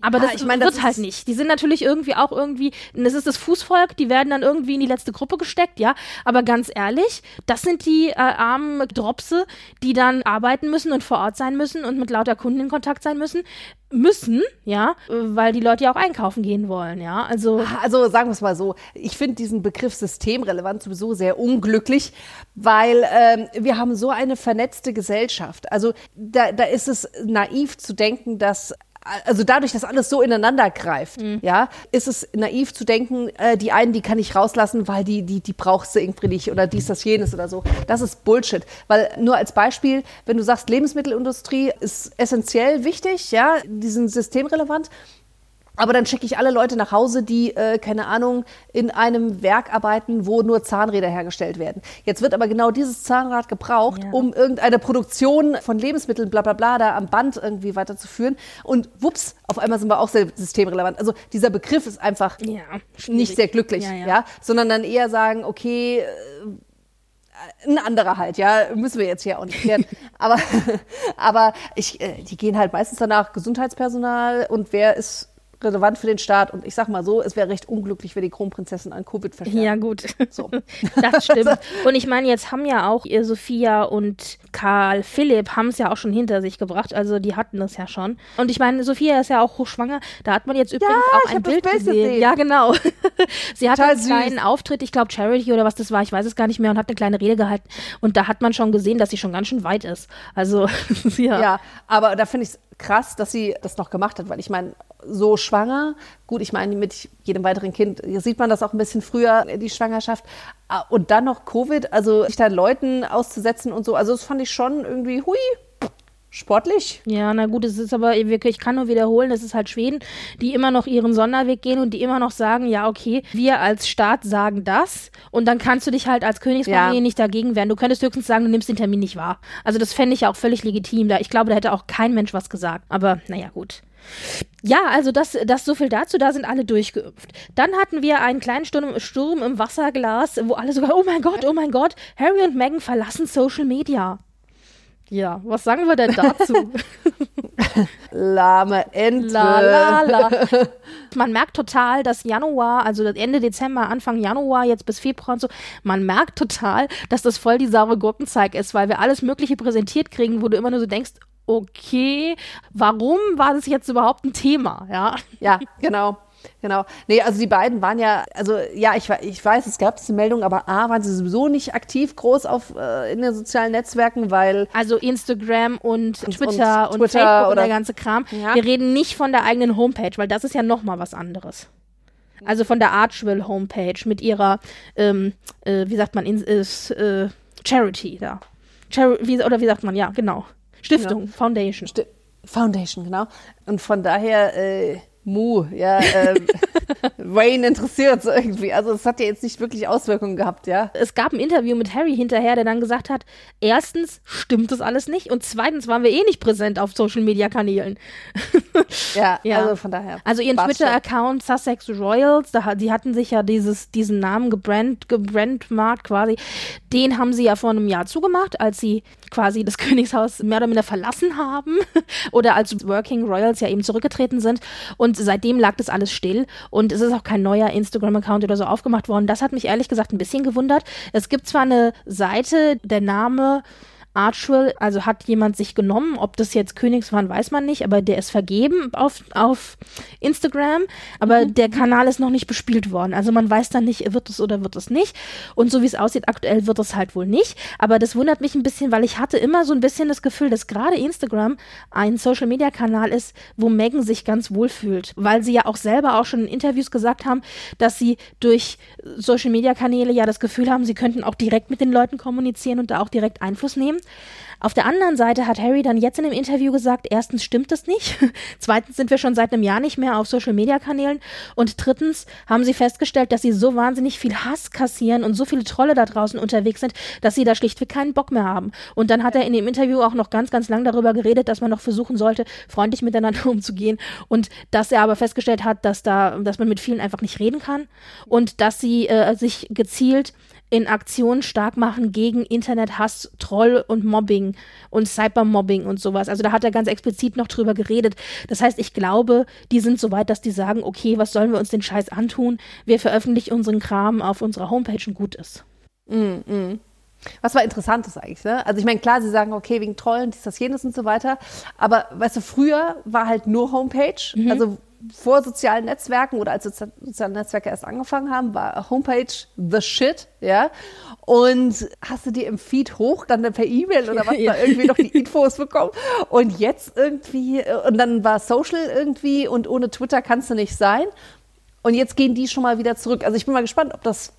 Aber Ja, das, ich meine, das wird halt nicht. Die sind natürlich irgendwie auch irgendwie, das ist das Fußvolk, die werden dann irgendwie in die letzte Gruppe gesteckt, ja. Aber ganz ehrlich, das sind die äh, armen Dropse, die dann arbeiten müssen und vor Ort sein müssen und mit lauter Kunden in Kontakt sein müssen. Müssen, ja, weil die Leute ja auch einkaufen gehen wollen, ja. Also, Also sagen wir es mal so, ich finde diesen Begriff systemrelevant sowieso sehr unglücklich, weil ähm, wir haben so eine vernetzte Gesellschaft. Also da, da ist es naiv zu denken, dass also dadurch, dass alles so ineinander greift, ja, ist es naiv zu denken, äh, die einen, die kann ich rauslassen, weil die, die, die brauchst du irgendwie nicht oder dies, das, jenes oder so. Das ist Bullshit. Weil nur als Beispiel, wenn du sagst, Lebensmittelindustrie ist essentiell wichtig, ja, die sind systemrelevant, aber dann schicke ich alle Leute nach Hause, die, äh, keine Ahnung, in einem Werk arbeiten, wo nur Zahnräder hergestellt werden. Jetzt wird aber genau dieses Zahnrad gebraucht, Ja. um irgendeine Produktion von Lebensmitteln, bla bla bla, da am Band irgendwie weiterzuführen. Und wups, auf einmal sind wir auch sehr systemrelevant. Also dieser Begriff ist einfach ja. nicht sehr glücklich, Ja, ja, sondern dann eher sagen, okay, äh, ein anderer halt, ja, müssen wir jetzt hier auch nicht klären. aber, aber ich, äh, die gehen halt meistens danach Gesundheitspersonal und wer ist relevant für den Staat. Und ich sag mal so, es wäre recht unglücklich, wenn die Kronprinzessin an Covid versterben. Ja, gut. So. Das stimmt. Und ich meine, jetzt haben ja auch ihr Sophia und Karl Philipp haben es ja auch schon hinter sich gebracht. Also die hatten das ja schon. Und ich meine, Sophia ist ja auch hochschwanger. Da hat man jetzt übrigens auch ich ein Bild gesehen. gesehen. Ja, genau. Sie hat einen kleinen. Auftritt, ich glaube Charity oder was das war, ich weiß es gar nicht mehr, und hat eine kleine Rede gehalten. Und da hat man schon gesehen, dass sie schon ganz schön weit ist. Also, ja. Ja, aber da finde ich es krass, dass sie das noch gemacht hat, weil ich meine, so schwanger, gut, ich meine, mit jedem weiteren Kind sieht man das auch ein bisschen früher, die Schwangerschaft, Ah, und dann noch Covid, also sich da Leuten auszusetzen und so, also das fand ich schon irgendwie, hui, sportlich. Ja, na gut, es ist aber wirklich, ich kann nur wiederholen, es ist halt Schweden, die immer noch ihren Sonderweg gehen und die immer noch sagen, ja, okay, wir als Staat sagen das und dann kannst du dich halt als Königsfamilie Ja. nicht dagegen wehren. Du könntest höchstens sagen, du nimmst den Termin nicht wahr. Also das fände ich ja auch völlig legitim. Da, ich glaube, da hätte auch kein Mensch was gesagt. Aber naja, gut. Ja, also das, das so viel dazu, da sind alle durchgeimpft. Dann hatten wir einen kleinen Sturm, Sturm im Wasserglas, wo alle sogar, oh mein Gott, oh mein Gott, Harry und Meghan verlassen Social Media. Ja, was sagen wir denn dazu? Lahme Ente. La, la, la. Man merkt total, dass Januar, also das Ende Dezember, Anfang Januar, jetzt bis Februar und so, man merkt total, dass das voll die saure Gurkenzeit ist, weil wir alles Mögliche präsentiert kriegen, wo du immer nur so denkst, okay, warum war das jetzt überhaupt ein Thema? Ja. Ja, genau. Genau. Nee, also die beiden waren ja, also ja, ich, ich weiß, es gab diese Meldung, aber A, waren sie sowieso nicht aktiv groß auf, äh, in den sozialen Netzwerken, weil Also Instagram und, Und- Twitter und, und Twitter Facebook und oder- der ganze Kram. Ja. Wir reden nicht von der eigenen Homepage, weil das ist ja noch mal was anderes. Also von der Archville Homepage mit ihrer, ähm, äh, wie sagt man, in, ist, äh, Charity da. Chari wie, oder wie sagt man, ja, genau. Stiftung, Foundation. Sti- Foundation, genau. Und von daher, äh, Mu, ja, ähm, Wayne interessiert irgendwie. Also es hat ja jetzt nicht wirklich Auswirkungen gehabt, ja. es gab ein Interview mit Harry hinterher, der dann gesagt hat, erstens stimmt das alles nicht und zweitens waren wir eh nicht präsent auf Social Media Kanälen. Ja, Ja. also von daher. Also ihren. Twitter-Account Sussex Royals, da, die hatten sich ja dieses, diesen Namen gebrand, gebrandmarkt quasi, den haben sie ja vor einem Jahr zugemacht, als sie quasi das Königshaus mehr oder minder verlassen haben oder als Working Royals ja eben zurückgetreten sind und seitdem lag das alles still und es ist auch kein neuer Instagram-Account oder so aufgemacht worden. Das hat mich ehrlich gesagt ein bisschen gewundert. Es gibt zwar eine Seite, der Name Archwell, also hat jemand sich genommen, ob das jetzt Königs waren, weiß man nicht, aber der ist vergeben auf, auf Instagram, aber der Kanal ist noch nicht bespielt worden. Also man weiß dann nicht, wird es oder wird es nicht. Und so wie es aussieht, aktuell wird es halt wohl nicht. Aber das wundert mich ein bisschen, weil ich hatte immer so ein bisschen das Gefühl, dass gerade Instagram ein Social Media Kanal ist, wo Megan sich ganz wohl fühlt, weil sie ja auch selber auch schon in Interviews gesagt haben, dass sie durch Social Media Kanäle ja das Gefühl haben, sie könnten auch direkt mit den Leuten kommunizieren und da auch direkt Einfluss nehmen. Auf der anderen Seite hat Harry dann jetzt in dem Interview gesagt, erstens stimmt das nicht, zweitens sind wir schon seit einem Jahr nicht mehr auf Social-Media-Kanälen und drittens haben sie festgestellt, dass sie so wahnsinnig viel Hass kassieren und so viele Trolle da draußen unterwegs sind, dass sie da schlichtweg keinen Bock mehr haben. Und dann hat er in dem Interview auch noch ganz, ganz lang darüber geredet, dass man noch versuchen sollte, freundlich miteinander umzugehen. Und dass er aber festgestellt hat, dass da, dass man mit vielen einfach nicht reden kann. Und dass sie äh, sich gezielt in Aktionen stark machen gegen Internethass, Troll und Mobbing und Cybermobbing und sowas. Also da hat er ganz explizit noch drüber geredet. Das heißt, ich glaube, die sind so weit, dass die sagen, okay, was sollen wir uns den Scheiß antun? Wir veröffentlichen unseren Kram auf unserer Homepage und gut ist. Mm, mm. Was war interessant ist eigentlich, ne? Also ich meine, klar, sie sagen, okay, wegen Trollen, dies, das, jenes und so weiter. Aber weißt du, früher war halt nur Homepage. Mhm. Also vor sozialen Netzwerken oder als soziale Netzwerke erst angefangen haben, war Homepage the shit, ja. Und hast du dir im Feed hoch, dann per E-Mail oder was, ja. da irgendwie noch die Infos bekommen. Und jetzt irgendwie, und dann war Social irgendwie und ohne Twitter kannst du nicht sein. Und jetzt gehen die schon mal wieder zurück. Also ich bin mal gespannt, ob das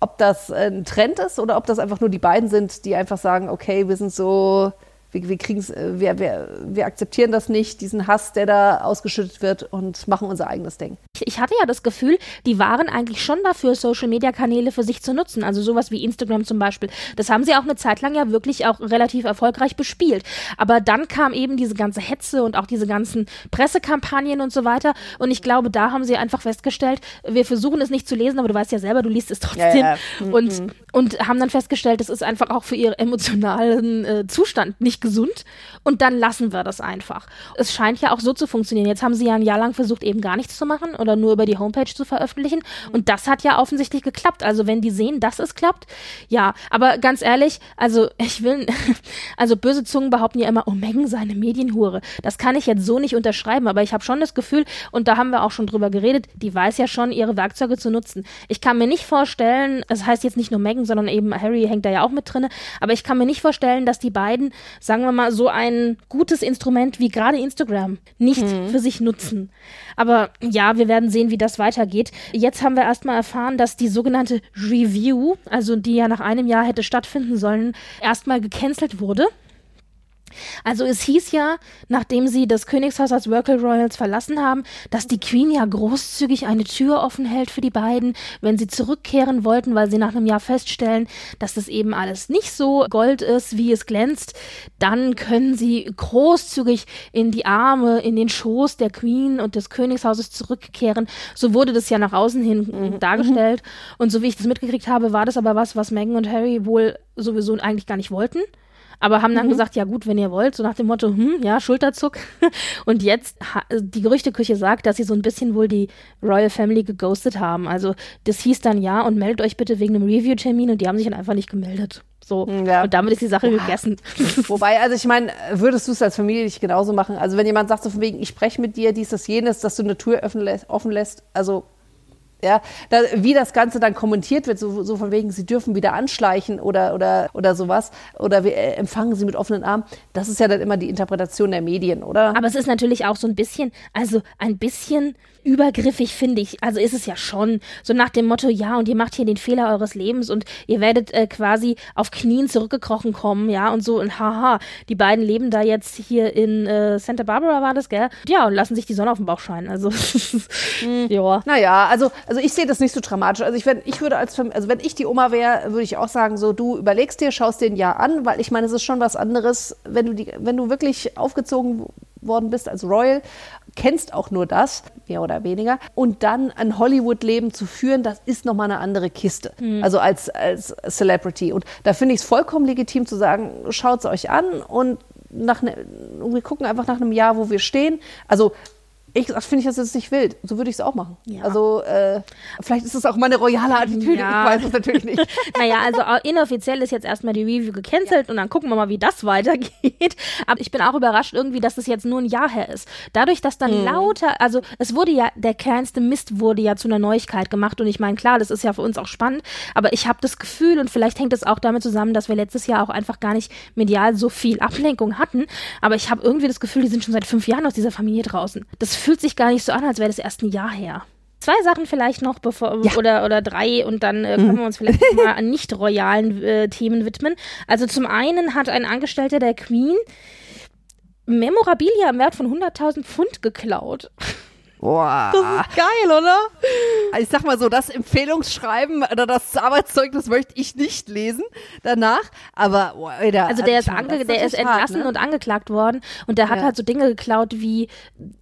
ob das ein Trend ist oder ob das einfach nur die beiden sind, die einfach sagen, okay, wir sind so wir, wir, kriegen's, äh, wir, wir, wir akzeptieren das nicht, diesen Hass, der da ausgeschüttet wird und machen unser eigenes Ding. Ich hatte ja das Gefühl, die waren eigentlich schon dafür, Social-Media-Kanäle für sich zu nutzen. Also sowas wie Instagram zum Beispiel. Das haben sie auch eine Zeit lang ja wirklich auch relativ erfolgreich bespielt. Aber dann kam eben diese ganze Hetze und auch diese ganzen Pressekampagnen und so weiter. Und ich glaube, da haben sie einfach festgestellt, wir versuchen es nicht zu lesen, aber du weißt ja selber, du liest es trotzdem. Ja, ja. Mhm. Und, und haben dann festgestellt, das ist einfach auch für ihren emotionalen äh, Zustand nicht nicht gesund und dann lassen wir das einfach. Es scheint ja auch so zu funktionieren. Jetzt haben sie ja ein Jahr lang versucht, eben gar nichts zu machen oder nur über die Homepage zu veröffentlichen und das hat ja offensichtlich geklappt. Also wenn die sehen, dass es klappt, ja. Aber ganz ehrlich, also ich will, also böse Zungen behaupten ja immer, oh Megan sei eine Medienhure. Das kann ich jetzt so nicht unterschreiben, aber ich habe schon das Gefühl, und da haben wir auch schon drüber geredet, die weiß ja schon, ihre Werkzeuge zu nutzen. Ich kann mir nicht vorstellen, es das heißt jetzt nicht nur Megan, sondern eben Harry hängt da ja auch mit drin, aber ich kann mir nicht vorstellen, dass die beiden sagen wir mal, so ein gutes Instrument wie gerade Instagram nicht mhm. für sich nutzen. Aber ja, wir werden sehen, wie das weitergeht. Jetzt haben wir erstmal erfahren, dass die sogenannte Review, also die ja nach einem Jahr hätte stattfinden sollen, erstmal gecancelt wurde. Also es hieß ja, nachdem sie das Königshaus als Workle Royals verlassen haben, dass die Queen ja großzügig eine Tür offen hält für die beiden, wenn sie zurückkehren wollten, weil sie nach einem Jahr feststellen, dass das eben alles nicht so Gold ist, wie es glänzt, dann können sie großzügig in die Arme, in den Schoß der Queen und des Königshauses zurückkehren. So wurde das ja nach außen hin mhm. dargestellt. Und so wie ich das mitgekriegt habe, war das aber was, was Meghan und Harry wohl sowieso eigentlich gar nicht wollten aber haben dann mhm. gesagt, ja gut, wenn ihr wollt, so nach dem Motto, hm, ja, Schulterzuck. Und jetzt, die Gerüchteküche sagt, dass sie so ein bisschen wohl die Royal Family geghostet haben. Also das hieß dann ja und meldet euch bitte wegen einem Review-Termin und die haben sich dann einfach nicht gemeldet. So. Ja. Und damit ist die Sache ja. gegessen. Wobei, also ich meine, würdest du es als Familie nicht genauso machen? Also wenn jemand sagt so von wegen, ich spreche mit dir, dies, das, jenes, dass du eine Tür offen lässt also ja, da, wie das Ganze dann kommentiert wird, so, so von wegen, sie dürfen wieder anschleichen oder, oder, oder sowas, oder wir äh, empfangen sie mit offenen Armen, das ist ja dann immer die Interpretation der Medien, oder? Aber es ist natürlich auch so ein bisschen, also ein bisschen übergriffig, finde ich. Also ist es ja schon so nach dem Motto, ja, und ihr macht hier den Fehler eures Lebens und ihr werdet äh, quasi auf Knien zurückgekrochen kommen, ja, und so, und haha, die beiden leben da jetzt hier in äh, Santa Barbara, war das, gell? Ja, und lassen sich die Sonne auf den Bauch scheinen. Also, mhm. ja. Naja, also, also ich sehe das nicht so dramatisch. Also ich, wenn, ich würde als, also wenn ich die Oma wäre, würde ich auch sagen, so, du überlegst dir, schaust dir ein Jahr an, weil ich meine, es ist schon was anderes, wenn du die, wenn du wirklich aufgezogen worden bist als Royal, kennst auch nur das, mehr oder weniger. Und dann ein Hollywood-Leben zu führen, das ist nochmal eine andere Kiste. Mhm. Also als, als Celebrity. Und da finde ich es vollkommen legitim zu sagen, schaut es euch an und nach ne, wir gucken einfach nach einem Jahr, wo wir stehen. Also ich finde ich das jetzt nicht wild. So würde ich es auch machen. Ja. Also äh, vielleicht ist es auch meine royale Attitüde. Ja. Ich weiß es natürlich nicht. naja, also inoffiziell ist jetzt erstmal die Review gecancelt ja. und dann gucken wir mal, wie das weitergeht. Aber ich bin auch überrascht irgendwie, dass es jetzt nur ein Jahr her ist. Dadurch, dass dann mhm. lauter, also es wurde ja, der kleinste Mist wurde ja zu einer Neuigkeit gemacht und ich meine, klar, das ist ja für uns auch spannend, aber ich habe das Gefühl und vielleicht hängt es auch damit zusammen, dass wir letztes Jahr auch einfach gar nicht medial so viel Ablenkung hatten, aber ich habe irgendwie das Gefühl, die sind schon seit fünf Jahren aus dieser Familie draußen. Das fühlt sich gar nicht so an, als wäre das erst ein Jahr her. Zwei Sachen vielleicht noch, bevor ja. oder oder drei und dann äh, können mhm. wir uns vielleicht mal an nicht royalen äh, Themen widmen. Also zum einen hat ein Angestellter der Queen Memorabilia im Wert von 100.000 Pfund geklaut. Boah. Das ist geil, oder? Also ich sag mal so, das Empfehlungsschreiben oder das Arbeitszeugnis möchte ich nicht lesen danach. Aber boah, Alter, Also der ist, ange der ist hart, entlassen ne? und angeklagt worden und der hat Ja. halt so Dinge geklaut wie,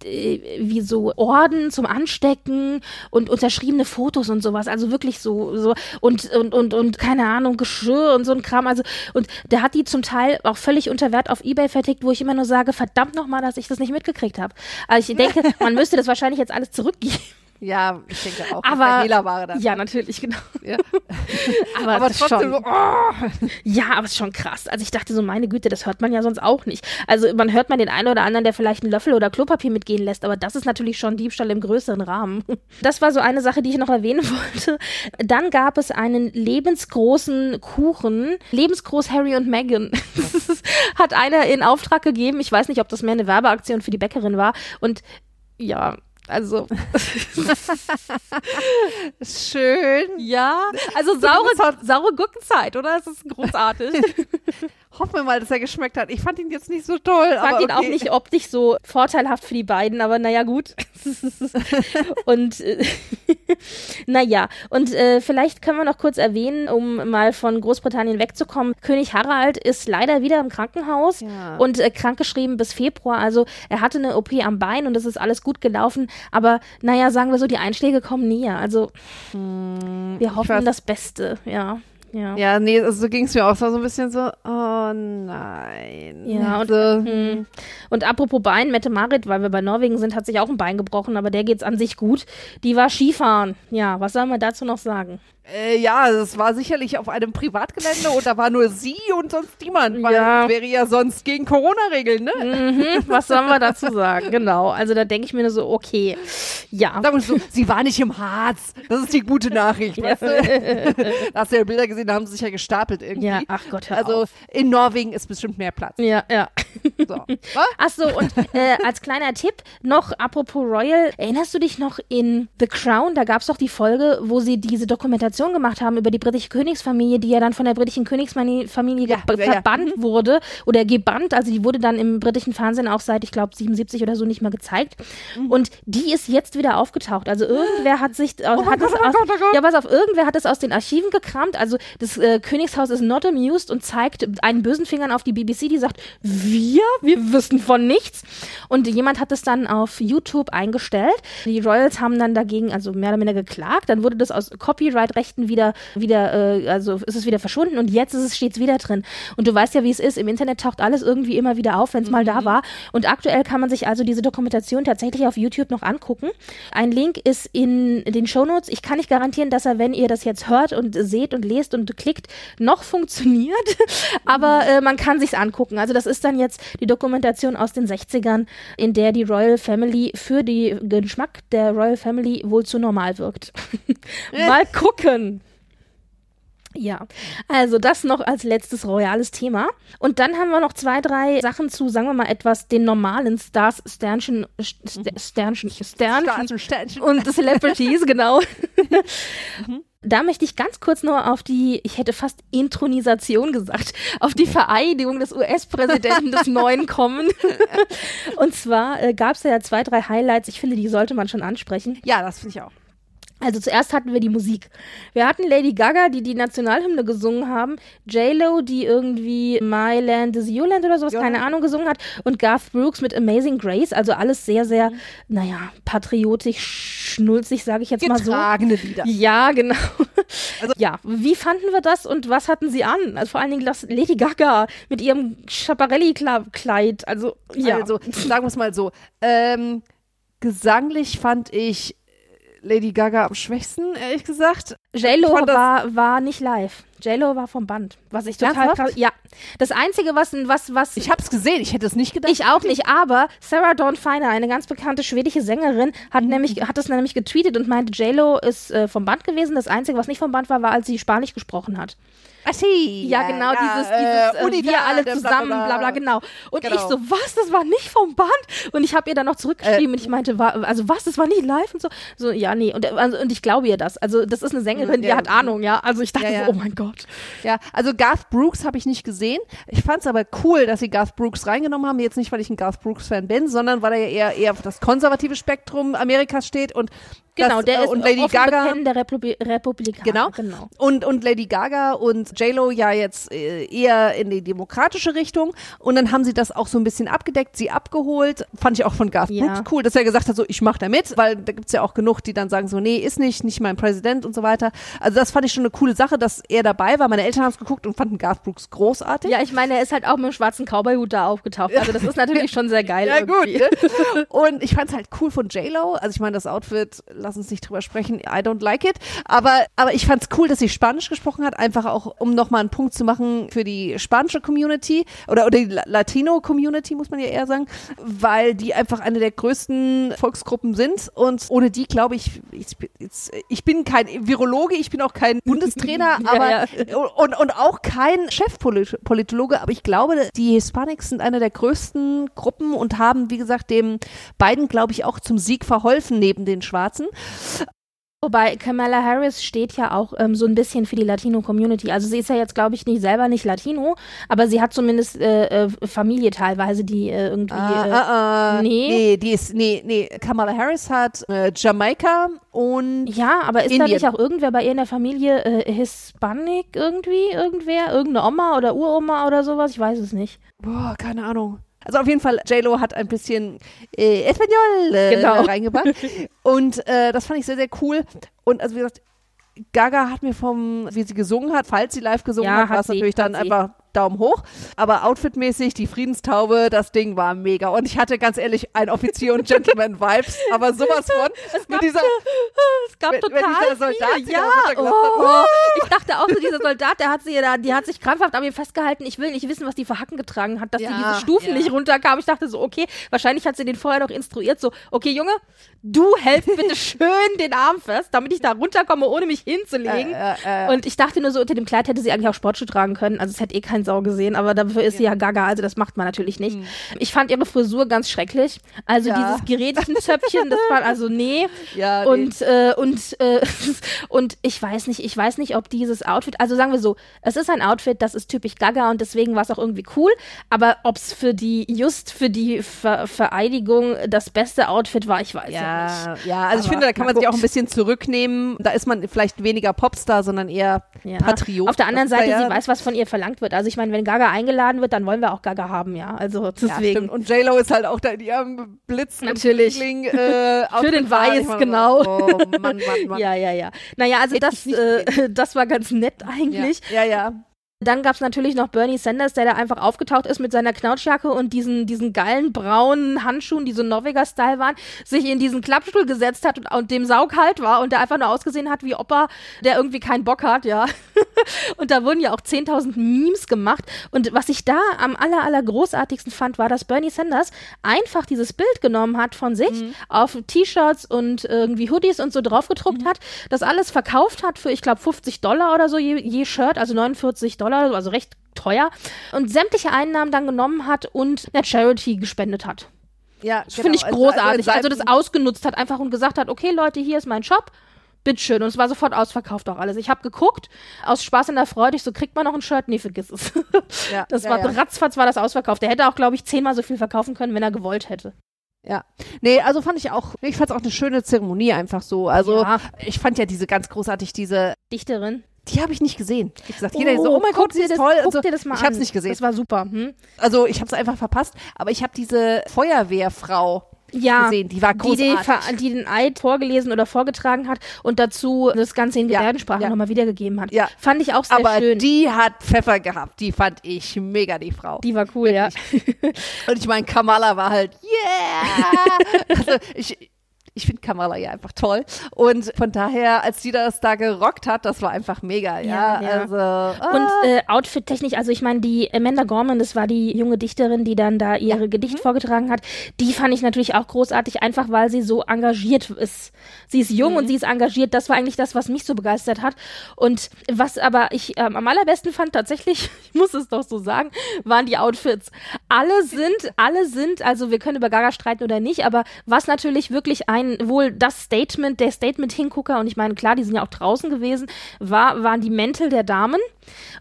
äh, wie so Orden zum Anstecken und unterschriebene Fotos und sowas. Also wirklich so, so und, und, und, und keine Ahnung, Geschirr und so ein Kram. Also, und der hat die zum Teil auch völlig unter Wert auf Ebay vertickt, wo ich immer nur sage, verdammt nochmal, dass ich das nicht mitgekriegt habe. Also ich denke, man müsste das wahrscheinlich jetzt alles zurückgeben. Ja, ich denke auch. Aber Hehlerware dann. ja, natürlich, genau. Ja. Aber, Aber trotzdem schon, so, oh. Ja, aber es ist schon krass. Also ich dachte so, meine Güte, das hört man ja sonst auch nicht. Also man hört mal den einen oder anderen, der vielleicht einen Löffel oder Klopapier mitgehen lässt, aber das ist natürlich schon Diebstahl im größeren Rahmen. Das war so eine Sache, die ich noch erwähnen wollte. Dann gab es einen lebensgroßen Kuchen, lebensgroß Harry und Meghan. Hat einer in Auftrag gegeben. Ich weiß nicht, ob das mehr eine Werbeaktion für die Bäckerin war. Und ja, also Schön. ja, also saure, saure Gurkenzeit, oder? Das ist großartig. Hoffen wir mal, dass er geschmeckt hat. Ich fand ihn jetzt nicht so toll. fand aber ihn auch okay. nicht optisch so vorteilhaft für die beiden, aber naja, gut. und äh, naja, und äh, vielleicht können wir noch kurz erwähnen, um mal von Großbritannien wegzukommen. König Harald ist leider wieder im Krankenhaus Ja. und äh, krankgeschrieben bis Februar. Also er hatte eine OP am Bein und es ist alles gut gelaufen. Aber naja, sagen wir so, die Einschläge kommen näher. Also wir hoffen das Beste, ja. Ja. Ja, nee, also so ging es mir auch. Es war so ein bisschen so, oh nein. Ja, und, so, hm. und apropos Bein, Mette Marit, weil wir bei Norwegen sind, hat sich auch ein Bein gebrochen, aber der geht's an sich gut. Die war Skifahren. Ja, was soll man dazu noch sagen? Äh, ja, es war sicherlich auf einem Privatgelände und da war nur sie und sonst niemand, weil Ja. es wäre ja sonst gegen Corona-Regeln, ne? Mhm, was sollen wir dazu sagen? Genau. Also da denke ich mir nur so, okay. Ja. So, sie war nicht im Harz. Das ist die gute Nachricht, weißt du? da hast du ja Bilder gesehen, da haben sie sich ja gestapelt irgendwie. Ja, ach Gott, hör also auf. in Norwegen ist bestimmt mehr Platz. Ja, ja. So. Ach so, und äh, als kleiner Tipp noch, apropos Royal, erinnerst du dich noch in The Crown, da gab es doch die Folge, wo sie diese Dokumentation gemacht haben über die britische Königsfamilie, die ja dann von der britischen Königsfamilie Ja, ja, ja. verbannt wurde oder gebannt, also die wurde dann im britischen Fernsehen auch seit, ich glaube, 77 oder so nicht mehr gezeigt. Mhm. Und die ist jetzt wieder aufgetaucht. Also irgendwer hat sich, aus, mein hat Gott, oh aus, Gott, oh Gott. ja, pass auf, irgendwer hat es aus den Archiven gekramt. Also das äh, Königshaus ist not amused und zeigt einen bösen Fingern auf die BBC, die sagt, wir, wir wissen von nichts. Und jemand hat es dann auf YouTube eingestellt. Die Royals haben dann dagegen, also mehr oder minder geklagt. Dann wurde das aus Copyright-Rechten wieder, wieder, äh, also ist es wieder verschwunden und jetzt ist es stets wieder drin. Und du weißt ja, wie es ist. Im Internet taucht alles irgendwie immer wieder auf, wenn es mal da war. Und aktuell kann man sich also diese Dokumentation tatsächlich auf YouTube noch angucken. Ein Link ist in den Shownotes. Ich kann nicht garantieren, dass er, wenn ihr das jetzt hört und seht und lest und klickt, noch funktioniert. Aber äh, man kann sich's angucken. Also das ist dann jetzt die Dokumentation aus den 60ern, in der die Royal Family für den Geschmack der Royal Family wohl zu normal wirkt. Mal gucken. Ja, also das noch als letztes royales Thema. Und dann haben wir noch zwei, drei Sachen zu, sagen wir mal, etwas den normalen Stars, Sternchen, St- Sternchen, Sternchen Sternchen, und Celebrities, genau. Da möchte ich ganz kurz nur auf die, ich hätte fast Intronisation gesagt, auf die Vereidigung des US-Präsidenten des Neuen kommen. Und zwar äh, gab es ja zwei, drei Highlights. Ich finde, die sollte man schon ansprechen. Ja, das finde ich auch. Also zuerst hatten wir die Musik. Wir hatten Lady Gaga, die die Nationalhymne gesungen haben, J-Lo, die irgendwie My Land is Your Land oder sowas, Ja. keine Ahnung, gesungen hat und Garth Brooks mit Amazing Grace, also alles sehr, sehr, naja, patriotisch, schnulzig, sage ich jetzt mal so. Getragene Lieder. Ja, genau. Also- ja, wie fanden wir das und was hatten sie an? Also vor allen Dingen das Lady Gaga mit ihrem Schiaparelli-Kleid. Also, ja. Also, sagen wir es mal so. Ähm, gesanglich fand ich Lady Gaga am schwächsten, ehrlich gesagt. J-Lo war, war nicht live. J-Lo war vom Band. Was ich total krass. Ja. Das Einzige, was, was, was. Ich hab's gesehen, ich hätte es nicht gedacht. ich auch nicht, aber Sarah Dawn Finer, eine ganz bekannte schwedische Sängerin, hat Mhm. nämlich, hat das nämlich getweetet und meinte, J-Lo ist äh, vom Band gewesen. Das Einzige, was nicht vom Band war, war, als sie Spanisch gesprochen hat. Ach, sie. Ja, genau, dieses, dieses äh, Unidad, wir alle bla, bla, zusammen, bla. bla bla, genau. Und Genau. ich so, was, das war nicht vom Band? Und ich habe ihr dann noch zurückgeschrieben und ich meinte, war, also was, das war nicht live und so. So, ja, nee, und, also, und ich glaube ihr das. Also das ist eine Sängerin, die Ja. hat Ahnung, ja. Also ich dachte Ja, ja. so, oh mein Gott. Ja, also Garth Brooks habe ich nicht gesehen. Ich fand es aber cool, dass sie Garth Brooks reingenommen haben. Jetzt nicht, weil ich ein Garth Brooks-Fan bin, sondern weil er ja eher, eher auf das konservative Spektrum Amerikas steht und Genau, das, der äh, ist und Lady Gaga bekennender Republi Republikaner. Genau. genau. Und, und Lady Gaga und J-Lo ja jetzt äh, eher in die demokratische Richtung. Und dann haben sie das auch so ein bisschen abgedeckt, sie abgeholt. Fand ich auch von Garth Ja. Brooks cool, dass er gesagt hat, so, ich mach da mit, weil da gibt's ja auch genug, die dann sagen so, nee, ist nicht, nicht mein Präsident und so weiter. Also das fand ich schon eine coole Sache, dass er dabei war. Meine Eltern haben es geguckt und fanden Garth Brooks großartig. Ja, ich meine, er ist halt auch mit dem schwarzen Cowboy-Hut da aufgetaucht. Also das ist natürlich schon sehr geil. Ja, gut. irgendwie. ne? Und ich fand es halt cool von J-Lo. Also ich meine, das Outfit, lass uns nicht drüber sprechen, I don't like it. Aber, aber ich fand es cool, dass sie Spanisch gesprochen hat, einfach auch, um nochmal einen Punkt zu machen für die spanische Community oder, oder die La- Latino-Community, muss man ja eher sagen, weil die einfach eine der größten Volksgruppen sind. Und ohne die, glaube ich, ich, ich bin kein Virologe, ich bin auch kein Bundestrainer, Ja, aber ja. und, und auch kein Chefpolitologe, aber ich glaube, die Hispanics sind eine der größten Gruppen und haben, wie gesagt, dem beiden, glaube ich, auch zum Sieg verholfen neben den Schwarzen. Wobei Kamala Harris steht ja auch ähm, so ein bisschen für die Latino-Community. Also sie ist ja jetzt, glaube ich, nicht selber nicht Latino, aber sie hat zumindest äh, äh, Familie teilweise, die äh, irgendwie. äh, ah, ah. nee. nee, die ist, nee, nee, Kamala Harris hat äh, Jamaika und ja, aber ist da Indien. nicht auch irgendwer bei ihr in der Familie äh, Hispanic irgendwie? Irgendwer? Irgendeine Oma oder Uroma oder sowas? Ich weiß es nicht. Boah, keine Ahnung. Also auf jeden Fall, J-Lo hat ein bisschen äh, Espanol äh, Genau. reingebracht. Und äh, das fand ich sehr, sehr cool. Und also wie gesagt, Gaga hat mir vom, wie sie gesungen hat, falls sie live gesungen Ja, hat, war es natürlich dann sie. einfach Daumen hoch. Aber outfitmäßig, die Friedenstaube, das Ding war mega. Und ich hatte ganz ehrlich ein Offizier- und Gentleman-Vibes, aber sowas von. mit dieser, Es gab wenn total dieser Soldat viele, sie ja. hat. Oh. Ich dachte auch so, dieser Soldat, der hat sie da, die hat sich krampfhaft an mir festgehalten. Ich will nicht wissen, was die für Hacken getragen hat, dass Ja, die diese Stufen ja. nicht runterkam. Ich dachte so, okay, wahrscheinlich hat sie den vorher noch instruiert, so, okay, Junge, du hältst bitte schön den Arm fest, damit ich da runterkomme, ohne mich hinzulegen. Äh, äh, äh. Und ich dachte nur so, unter dem Kleid hätte sie eigentlich auch Sportschuhe tragen können. Also es hätte eh kein Sau gesehen, aber dafür ist sie ja gaga, also das macht man natürlich nicht. Ich fand ihre Frisur ganz schrecklich. Also. Ja. dieses Gerätchenzöpfchen, das war also nee. Ja, nee. und äh, und äh, und ich weiß nicht, ich weiß nicht, ob dieses Outfit, also sagen wir so, es ist ein Outfit, das ist typisch Gaga und deswegen war es auch irgendwie cool, aber ob es für die just für die Ver Vereidigung das beste Outfit war, ich weiß ja, Ja, nicht. ja, also ich Aber finde, da kann man sich auch gut. ein bisschen zurücknehmen. Da ist man vielleicht weniger Popstar, sondern eher Ja. Patriot. Auf der anderen Seite, ja- sie weiß, was von ihr verlangt wird. Also ich meine, wenn Gaga eingeladen wird, dann wollen wir auch Gaga haben, ja. Also Ja, deswegen. stimmt. Und J-Lo ist halt auch da in ihrem Blitz. Natürlich. Bling, äh, Für den. Weiß, Ich meine, genau. Oh, Mann, Mann, Mann. ja, ja, ja. Naja, also das, ich äh, das war ganz nett eigentlich. Ja, ja. Dann gab's natürlich noch Bernie Sanders, der da einfach aufgetaucht ist mit seiner Knautschjacke und diesen, diesen geilen braunen Handschuhen, die so Norweger-Style waren, sich in diesen Klappstuhl gesetzt hat und, und dem saukalt war und der einfach nur ausgesehen hat wie Opa, der irgendwie keinen Bock hat, ja. und da wurden ja auch 10.000 Memes gemacht. Und was ich da am aller, aller großartigsten fand, war, dass Bernie Sanders einfach dieses Bild genommen hat von sich, auf T-Shirts und irgendwie Hoodies und so draufgedruckt hat, das alles verkauft hat für, ich glaube, 50 Dollar oder so je, je Shirt, also 49 Dollar, also recht teuer. Und sämtliche Einnahmen dann genommen hat und einer Charity gespendet hat. ja Das genau. finde ich Also- großartig. also Also das ausgenutzt hat einfach und gesagt hat, okay Leute, hier ist mein Shop. Bitteschön. Und es war sofort ausverkauft auch alles. Ich habe geguckt, aus Spaß und der Freude, ich so, kriegt man noch ein Shirt? Nee, vergiss es. Ja, Das ja, war ja. ratzfatz war das ausverkauft. Der hätte auch, glaube ich, zehnmal so viel verkaufen können, wenn er gewollt hätte. Ja. Nee, also fand ich auch, ich fand es auch eine schöne Zeremonie einfach so. Also Ja. ich fand ja diese ganz großartig, diese, Dichterin. Die habe ich nicht gesehen. Wie gesagt, jeder so, oh mein guck Gott, sie ist das, toll. Guck Also, dir das mal ich habe es nicht gesehen. Das war super. Hm? Also ich habe es einfach verpasst. Aber ich habe diese Feuerwehrfrau Ja, gesehen. Die war die, die, großartig. ver- die den Eid vorgelesen oder vorgetragen hat und dazu das Ganze in Ja, Gebärdensprache ja. nochmal wiedergegeben hat. Ja. Fand ich auch sehr aber schön. die hat Pfeffer gehabt. Die fand ich mega, die Frau. Die war cool, ja. Und ich meine, Kamala war halt, yeah! also ich, ich finde Kamala ja einfach toll. Und von daher, als die das da gerockt hat, das war einfach mega, ja. Ja, ja. Also, ah, Und äh, Outfit-technisch, also ich meine, die Amanda Gorman, das war die junge Dichterin, die dann da ihre Mhm. Gedicht vorgetragen hat, die fand ich natürlich auch großartig, einfach weil sie so engagiert ist. Sie ist jung Mhm. und sie ist engagiert, das war eigentlich das, was mich so begeistert hat. Und was aber ich ähm, am allerbesten fand, tatsächlich, ich muss es doch so sagen, waren die Outfits. Alle sind, alle sind, also wir können über Gaga streiten oder nicht, aber was natürlich wirklich ein ein wohl das Statement, der Statement-Hingucker, und ich meine, klar, die sind ja auch draußen gewesen, war, waren die Mäntel der Damen.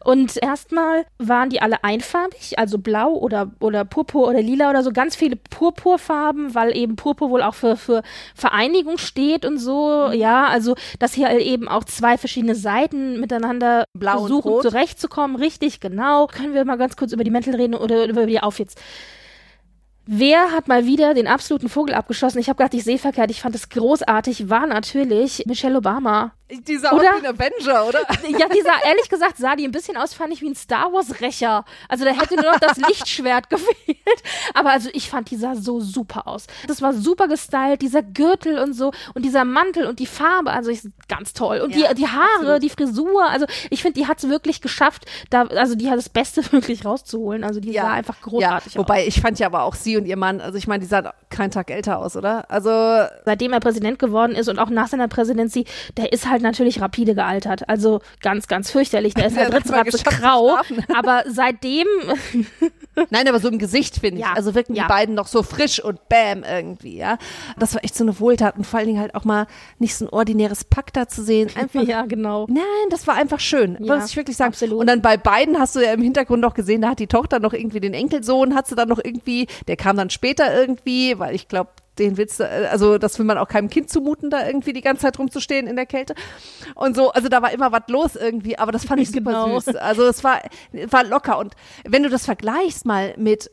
Und erstmal waren die alle einfarbig, also blau oder, oder purpur oder lila oder so, ganz viele Purpurfarben, weil eben Purpur wohl auch für, für Vereinigung steht und so. Mhm. Ja, also, dass hier eben auch zwei verschiedene Seiten miteinander Blau versuchen zurechtzukommen. Richtig, genau. Können wir mal ganz kurz über die Mäntel reden oder über die Outfits? Wer hat mal wieder den absoluten Vogel abgeschossen? Ich habe gedacht, ich sehe verkehrt. Ich fand es großartig. War natürlich Michelle Obama. Die sah oder? wie ein Avenger, oder? Ja, die sah, ehrlich gesagt, sah die ein bisschen aus, fand ich wie ein Star Wars-Rächer. Also da hätte nur noch das Lichtschwert gefehlt. Aber also ich fand, die sah so super aus. Das war super gestylt, dieser Gürtel und so und dieser Mantel und die Farbe, also ich, ganz toll. Und ja, die, die Haare, absolut. die Frisur, also ich finde, die hat es wirklich geschafft, da, also die hat das Beste wirklich rauszuholen. Also die ja. sah einfach großartig ja, wobei, aus. ich fand ja aber auch sie und ihr Mann, also ich meine, die sahen keinen Tag älter aus, oder? Also seitdem er Präsident geworden ist und auch nach seiner Präsidency, der ist halt natürlich rapide gealtert. Also ganz, ganz fürchterlich. Der ist ja drittratze grau. Aber seitdem. Nein, aber so im Gesicht finde ich. Ja. Also wirken ja. die beiden noch so frisch und bam irgendwie, ja. Das war echt so eine Wohltat und vor allen Dingen halt auch mal nicht so ein ordinäres Pack da zu sehen. Einfach, ja, genau. Nein, das war einfach schön. Ja, muss ich wirklich sagen. Absolut. Und dann bei beiden hast du ja im Hintergrund noch gesehen, da hat die Tochter noch irgendwie den Enkelsohn, hat sie dann noch irgendwie, der kam dann später irgendwie, weil ich glaube, den Witz, also das will man auch keinem Kind zumuten, da irgendwie die ganze Zeit rumzustehen in der Kälte. Und so, also da war immer was los irgendwie, aber das fand ich super genau. süß. Also es war, war locker. Und wenn du das vergleichst mal mit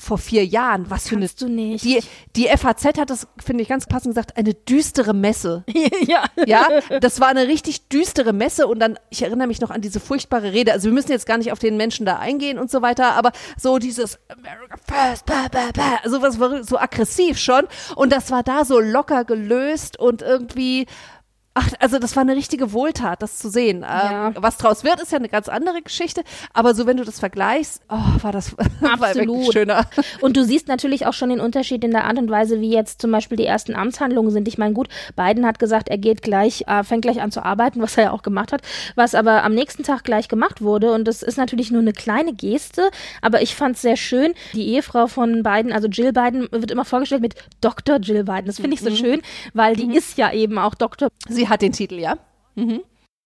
vor vier Jahren. Was für eine. du nicht. Die, die FAZ hat das, finde ich ganz passend gesagt, eine düstere Messe. ja. Ja, das war eine richtig düstere Messe und dann, ich erinnere mich noch an diese furchtbare Rede. Also wir müssen jetzt gar nicht auf den Menschen da eingehen und so weiter, aber so dieses America First, bah, bah, bah, also was war so aggressiv schon und das war da so locker gelöst und irgendwie Ach, also das war eine richtige Wohltat, das zu sehen. Ja. Ähm, was draus wird, ist ja eine ganz andere Geschichte. Aber so, wenn du das vergleichst, oh, war das Absolut. War schöner. Und du siehst natürlich auch schon den Unterschied in der Art und Weise, wie jetzt zum Beispiel die ersten Amtshandlungen sind. Ich meine, gut, Biden hat gesagt, er geht gleich, äh, fängt gleich an zu arbeiten, was er ja auch gemacht hat, was aber am nächsten Tag gleich gemacht wurde. Und das ist natürlich nur eine kleine Geste, aber ich fand es sehr schön. Die Ehefrau von Biden, also Jill Biden, wird immer vorgestellt mit Dr. Jill Biden. Das finde ich so mhm. schön, weil die mhm. ist ja eben auch Doktor. Sie hat den Titel, ja. Mhm.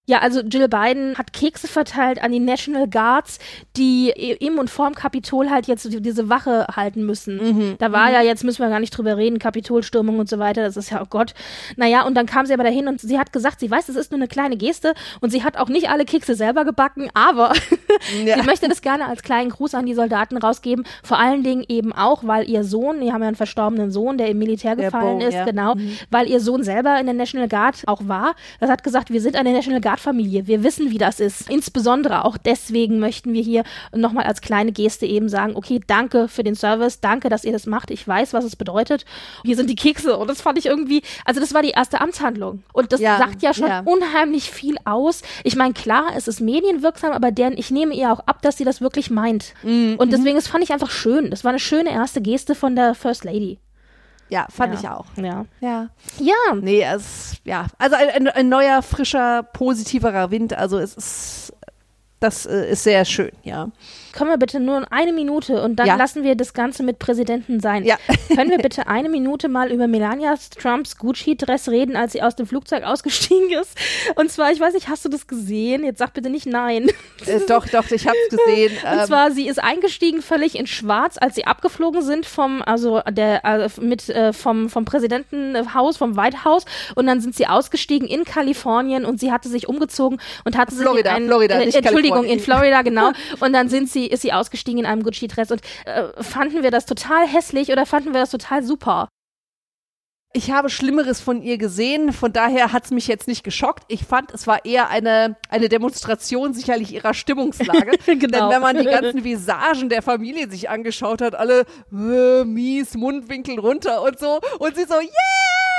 Ja, also Jill Biden hat Kekse verteilt an die National Guards, die im und vorm Kapitol halt jetzt diese Wache halten müssen. Mhm. Da war mhm. ja, jetzt müssen wir gar nicht drüber reden, Kapitolstürmung und so weiter, das ist ja, oh Gott. Naja, und dann kam sie aber dahin und sie hat gesagt, sie weiß, es ist nur eine kleine Geste und sie hat auch nicht alle Kekse selber gebacken, aber ja. sie möchte das gerne als kleinen Gruß an die Soldaten rausgeben. Vor allen Dingen eben auch, weil ihr Sohn, die haben ja einen verstorbenen Sohn, der im Militär gefallen Bo, ist, ja. genau, mhm. weil ihr Sohn selber in der National Guard auch war. Das hat gesagt, wir sind eine National Guard Privatfamilie. Wir wissen, wie das ist. Insbesondere auch deswegen möchten wir hier nochmal als kleine Geste eben sagen, okay, danke für den Service, danke, dass ihr das macht. Ich weiß, was es bedeutet. Hier sind die Kekse. Und das fand ich irgendwie, also das war die erste Amtshandlung. Und das ja, sagt ja schon ja. unheimlich viel aus. Ich meine, klar, es ist medienwirksam, aber deren, ich nehme ihr auch ab, dass sie das wirklich meint. Mhm. Und deswegen, das fand ich einfach schön. Das war eine schöne erste Geste von der First Lady. Ja, fand ja. ich auch. Ja. Ja. Ja. Nee, es, ja. Also ein, ein, ein neuer, frischer, positiverer Wind. Also es ist, das äh, ist sehr schön, ja. Können wir bitte nur eine Minute und dann ja. lassen wir das Ganze mit Präsidenten sein. Ja. Können wir bitte eine Minute mal über Melania Trumps Gucci-Dress reden, als sie aus dem Flugzeug ausgestiegen ist? Und zwar, ich weiß nicht, hast du das gesehen? Jetzt sag bitte nicht nein. Äh, doch, doch, ich hab's gesehen. Und ähm. zwar, sie ist eingestiegen völlig in Schwarz, als sie abgeflogen sind vom, also der, äh, mit, äh, vom, vom Präsidentenhaus, vom White House. Und dann sind sie ausgestiegen in Kalifornien und sie hatte sich umgezogen und hatte Florida, sich in ein, Florida, äh, Entschuldigung, in Florida, genau. Und dann sind sie ist sie ausgestiegen in einem Gucci-Dress. Und äh, fanden wir das total hässlich oder fanden wir das total super? Ich habe Schlimmeres von ihr gesehen, von daher hat es mich jetzt nicht geschockt. Ich fand, es war eher eine, eine Demonstration sicherlich ihrer Stimmungslage. genau. Denn wenn man die ganzen Visagen der Familie sich angeschaut hat, alle äh, mies, Mundwinkel runter und so, und sie so, yeah!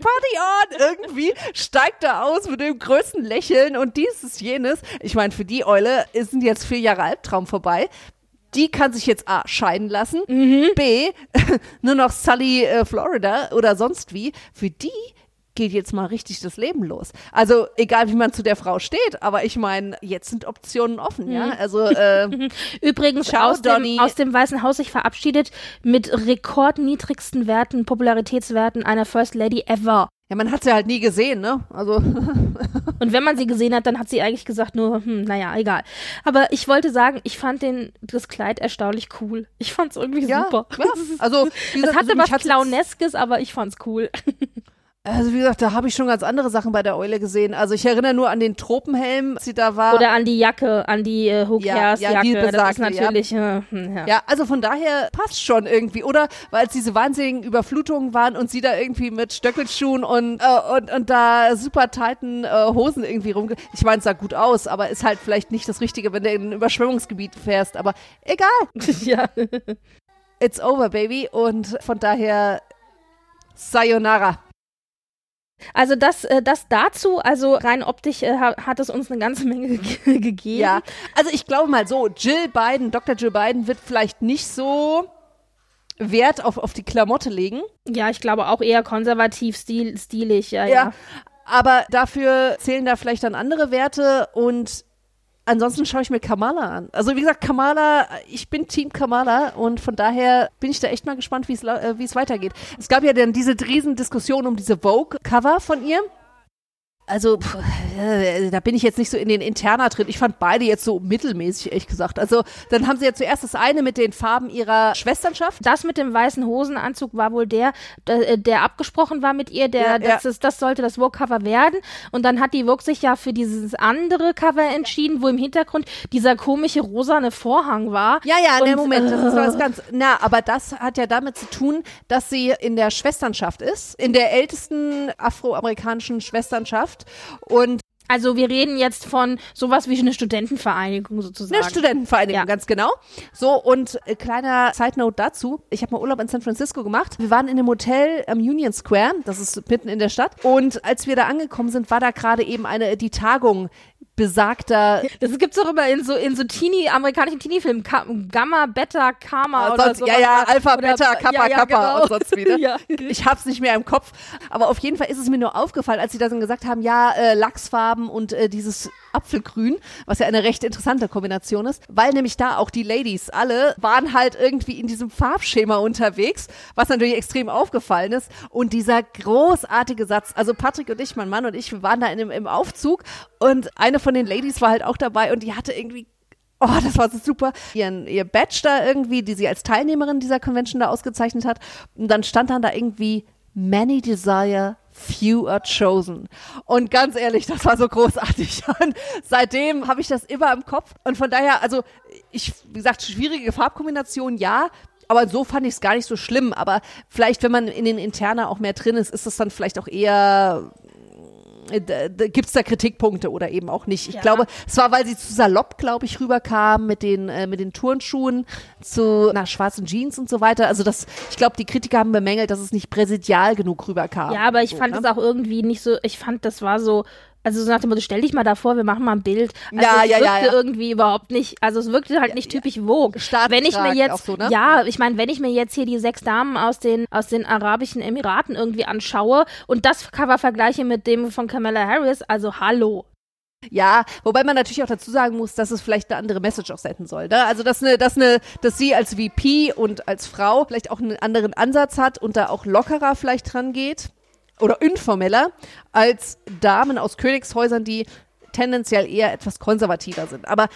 Party on! Irgendwie steigt er aus mit dem größten Lächeln und dieses, jenes. Ich meine, für die Eule sind jetzt vier Jahre Albtraum vorbei die kann sich jetzt A, scheiden lassen, mhm. B, nur noch Sully, äh, Florida oder sonst wie. Für die geht jetzt mal richtig das Leben los. Also egal, wie man zu der Frau steht, aber ich meine, jetzt sind Optionen offen, ja. Also äh, Übrigens Ciao, aus dem, Donny. aus dem Weißen Haus sich verabschiedet mit rekordniedrigsten Werten, Popularitätswerten einer First Lady ever. ja, man hat sie halt nie gesehen, ne? Also Und wenn man sie gesehen hat, dann hat sie eigentlich gesagt nur, hm, naja, egal. Aber ich wollte sagen, ich fand den, das Kleid erstaunlich cool. Ich fand's irgendwie ja, super. ja. Also Es hatte also was Clowneskes, aber ich fand's cool. Also wie gesagt, da habe ich schon ganz andere Sachen bei der Eule gesehen. Also ich erinnere nur an den Tropenhelm, als sie da war. Oder an die Jacke, an die äh, Ja, ja, die Jacke. das ist besagte, ja. natürlich, äh, hm, ja. Ja, also von daher passt schon irgendwie, oder? Weil es diese wahnsinnigen Überflutungen waren und sie da irgendwie mit Stöckelschuhen und, äh, und, und da super tighten äh, Hosen irgendwie rum. Ich meine, es sah gut aus, aber ist halt vielleicht nicht das Richtige, wenn du in ein Überschwemmungsgebiet fährst. Aber egal, ja. it's over, baby. Und von daher, Sayonara. Also das, äh, das dazu, also rein optisch äh, ha- hat es uns eine ganze Menge ge gegeben. Ja, also ich glaube mal so, Jill Biden, Dr. Jill Biden wird vielleicht nicht so Wert auf, auf die Klamotte legen. Ja, ich glaube auch eher konservativ, stil, stilig, ja, ja. Ja, aber dafür zählen da vielleicht dann andere Werte und ansonsten schaue ich mir Kamala an. Also wie gesagt, Kamala, ich bin Team Kamala und von daher bin ich da echt mal gespannt, wie es äh, es weitergeht. Es gab ja dann diese Riesendiskussion um diese Vogue-Cover von ihr. Also, pff, äh, da bin ich jetzt nicht so in den Interna drin. Ich fand beide jetzt so mittelmäßig, ehrlich gesagt. Also, dann haben sie ja zuerst das eine mit den Farben ihrer Schwesternschaft. Das mit dem weißen Hosenanzug war wohl der, der, der abgesprochen war mit ihr, der, Ja, das, ja. Ist, das sollte das Vogue-Cover werden. Und dann hat die Vogue sich ja für dieses andere Cover entschieden, wo im Hintergrund dieser komische rosane Vorhang war. Ja, ja, ne, Moment, das ist äh, was ganz. Na, aber das hat ja damit zu tun, dass sie in der Schwesternschaft ist, in der ältesten afroamerikanischen Schwesternschaft und Also wir reden jetzt von sowas wie eine Studentenvereinigung sozusagen. eine Studentenvereinigung, Ja. ganz genau. So, und äh, kleiner Side Note dazu. Ich habe mal Urlaub in San Francisco gemacht. Wir waren in einem Hotel am Union Square, das ist mitten in der Stadt. Und als wir da angekommen sind, war da gerade eben eine, die Tagung besagter Das gibt's doch immer in so in so Teenie amerikanischen Teenie-Filmen Ka Gamma, Beta, Karma oder sonst, so. ja, ja, Alpha, Oder- Beta, Kappa, ja, ja, Kappa genau. und sonst wieder. Ja. Ich hab's nicht mehr im Kopf. Aber auf jeden Fall ist es mir nur aufgefallen, als sie da dann gesagt haben, ja, äh, Lachsfarben und äh, dieses Apfelgrün, was ja eine recht interessante Kombination ist, weil nämlich da auch die Ladies alle waren halt irgendwie in diesem Farbschema unterwegs, was natürlich extrem aufgefallen ist. Und dieser großartige Satz, also Patrick und ich, mein Mann und ich, wir waren da in, im Aufzug und eine von den Ladies war halt auch dabei und die hatte irgendwie Oh, das war so super. Ihren, ihr Badge da irgendwie, die sie als Teilnehmerin dieser Convention da ausgezeichnet hat. Und dann stand dann da irgendwie Many desire, few are chosen. Und ganz ehrlich, das war so großartig. Und seitdem habe ich das immer im Kopf. Und von daher, also ich, wie gesagt, schwierige Farbkombination, ja. Aber so fand ich es gar nicht so schlimm. Aber vielleicht, wenn man in den Interna auch mehr drin ist, ist das dann vielleicht auch eher gibt es da Kritikpunkte oder eben auch nicht. Ich Ja. glaube, es war, weil sie zu salopp, glaube ich, rüberkam mit den, äh, mit den Turnschuhen zu einer schwarzen Jeans und so weiter. Also das, ich glaube, die Kritiker haben bemängelt, dass es nicht präsidial genug rüberkam. Ja, aber ich so, fand ne? es auch irgendwie nicht so, ich fand, das war so, also so nach dem Motto, stell dich mal davor, wir machen mal ein Bild. Also Ja, es ja, ja, wirkte ja. irgendwie überhaupt nicht, also es wirkte halt nicht typisch Vogue. Staatstragend Wenn ich mir jetzt, so, ne? ja, ich meine, wenn ich mir jetzt hier die sechs Damen aus den, aus den Arabischen Emiraten irgendwie anschaue und das Cover vergleiche mit dem von Kamala Harris, also hallo. Ja, wobei man natürlich auch dazu sagen muss, dass es vielleicht eine andere Message auch senden soll. Ne? Also dass eine, dass eine, dass sie als VP und als Frau vielleicht auch einen anderen Ansatz hat und da auch lockerer vielleicht dran geht oder informeller als Damen aus Königshäusern, die tendenziell eher etwas konservativer sind. Aber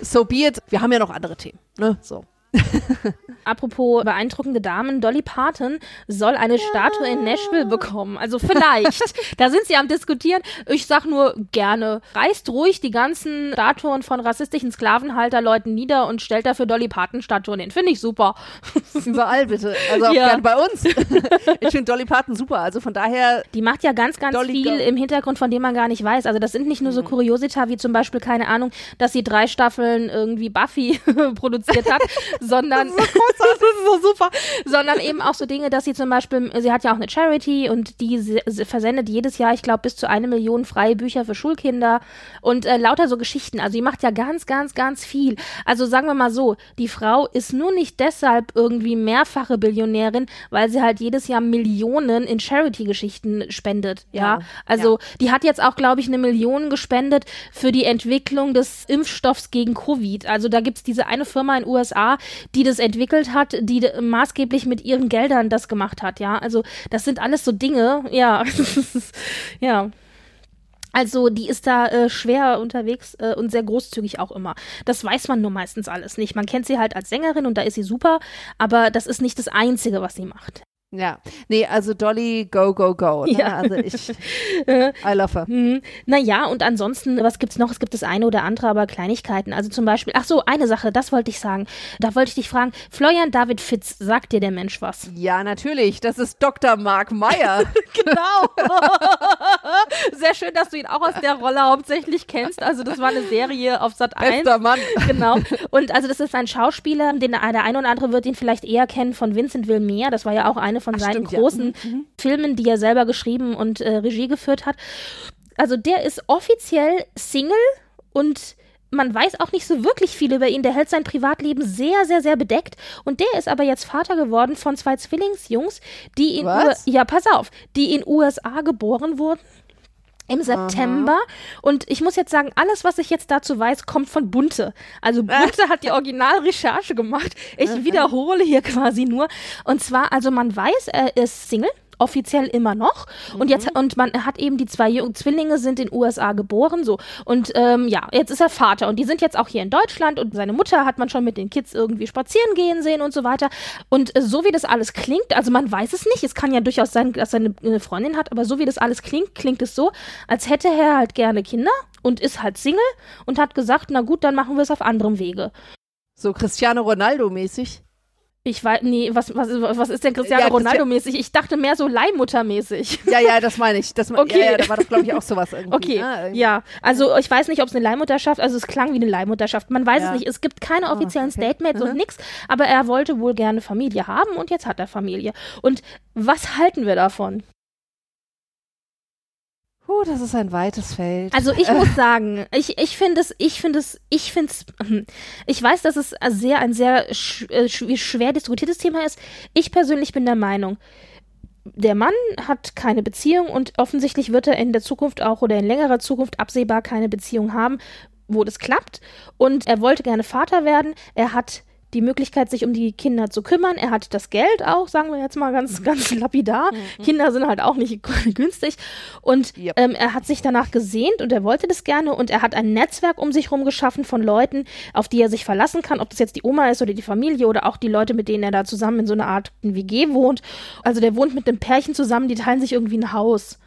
so be it, wir haben ja noch andere Themen. Ne? So. Apropos beeindruckende Damen, Dolly Parton soll eine Statue in Nashville bekommen. Also vielleicht. da sind sie am diskutieren. Ich sag nur gerne. Reißt ruhig die ganzen Statuen von rassistischen Sklavenhalterleuten nieder und stellt dafür Dolly Parton Statuen hin. Finde ich super. Überall bitte. Also auch Ja. gern bei uns. ich finde Dolly Parton super. Also von daher, Die macht ja ganz, ganz Dolly viel im Hintergrund, von dem man gar nicht weiß. Also das sind nicht nur so Kuriosita wie zum Beispiel, keine Ahnung, dass sie drei Staffeln irgendwie Buffy produziert hat, sondern das ist, so das ist so super, sondern eben auch so Dinge, dass sie zum Beispiel, sie hat ja auch eine Charity und die versendet jedes Jahr, ich glaube, bis zu eine Million freie Bücher für Schulkinder und äh, lauter so Geschichten. Also sie macht ja ganz, ganz, ganz viel. Also sagen wir mal so, die Frau ist nur nicht deshalb irgendwie mehrfache Billionärin, weil sie halt jedes Jahr Millionen in Charity-Geschichten spendet. Ja, ja. also ja. die hat jetzt auch, glaube ich, eine Million gespendet für die Entwicklung des Impfstoffs gegen Covid. Also da gibt es diese eine Firma in USA, die das entwickelt hat, die maßgeblich mit ihren Geldern das gemacht hat. Ja, also das sind alles so Dinge. Ja, ja. Also die ist da äh, schwer unterwegs äh, und sehr großzügig auch immer. Das weiß man nur meistens alles nicht. Man kennt sie halt als Sängerin und da ist sie super, aber das ist nicht das Einzige, was sie macht. Ja, nee, also Dolly, go, go, go. Ne? Ja. Also ich, I love her. Mhm. Naja, und ansonsten, was gibt's noch? Es gibt das eine oder andere, aber Kleinigkeiten. Also zum Beispiel, ach so, eine Sache, das wollte ich sagen. Da wollte ich dich fragen, Florian David Fitz, sagt dir der Mensch was? Ja, natürlich. Das ist Dr. Mark Meyer. genau. Sehr schön, dass du ihn auch aus der Rolle hauptsächlich kennst. Also das war eine Serie auf Sat 1. Bester Mann. Genau. Und also das ist ein Schauspieler, den der eine oder andere wird ihn vielleicht eher kennen von Vincent Wilmer. Das war ja auch eine eine von Ach, seinen stimmt, großen ja. Mhm, mhm. Filmen, die er selber geschrieben und äh, Regie geführt hat. Also der ist offiziell Single und man weiß auch nicht so wirklich viel über ihn. Der hält sein Privatleben sehr, sehr, sehr bedeckt. Und der ist aber jetzt Vater geworden von zwei Zwillingsjungs, die in Was? ja, pass auf, die in USA geboren wurden im September. Aha. Und ich muss jetzt sagen, alles, was ich jetzt dazu weiß, kommt von Bunte. Also Bunte hat die Originalrecherche gemacht. Ich wiederhole hier quasi nur. Und zwar, also man weiß, er ist Single offiziell immer noch. Mhm. Und jetzt, und man hat eben die zwei Jung Zwillinge sind in den USA geboren, so. Und ähm, ja, jetzt ist er Vater und die sind jetzt auch hier in Deutschland und seine Mutter hat man schon mit den Kids irgendwie spazieren gehen sehen und so weiter. Und äh, so wie das alles klingt, also man weiß es nicht, es kann ja durchaus sein, dass er eine, eine Freundin hat, aber so wie das alles klingt, klingt es so, als hätte er halt gerne Kinder und ist halt Single und hat gesagt, na gut, dann machen wir es auf anderem Wege. So Cristiano Ronaldo mäßig. Ich weiß, nee, was, was, was ist denn Cristiano ja, Ronaldo-mäßig? Ich dachte mehr so Leihmutter-mäßig. Ja, ja, das meine ich. Das, okay. Ja, ja, da war das, glaube ich, auch sowas irgendwie. Okay, ah, ja. Also ich weiß nicht, ob es eine Leihmutterschaft, also es klang wie eine Leihmutterschaft. Man weiß es nicht. Es gibt keine ah, offiziellen oh, okay. Statements mhm. und nichts, aber er wollte wohl gerne Familie haben und jetzt hat er Familie. Und was halten wir davon? Oh, das ist ein weites Feld. Also ich muss sagen, ich, ich finde es, ich finde es, ich finde es, ich weiß, dass es sehr, ein sehr äh, schwer diskutiertes Thema ist. Ich persönlich bin der Meinung, der Mann hat keine Beziehung und offensichtlich wird er in der Zukunft auch oder in längerer Zukunft absehbar keine Beziehung haben, wo das klappt. Und er wollte gerne Vater werden. Er hat die Möglichkeit, sich um die Kinder zu kümmern. Er hat das Geld auch, sagen wir jetzt mal ganz, ganz lapidar. Mhm. Kinder sind halt auch nicht günstig. Und yep. ähm, er hat sich danach gesehnt und er wollte das gerne und er hat ein Netzwerk um sich herum geschaffen von Leuten, auf die er sich verlassen kann, ob das jetzt die Oma ist oder die Familie oder auch die Leute, mit denen er da zusammen in so einer Art WG wohnt. Also der wohnt mit einem Pärchen zusammen, die teilen sich irgendwie ein Haus.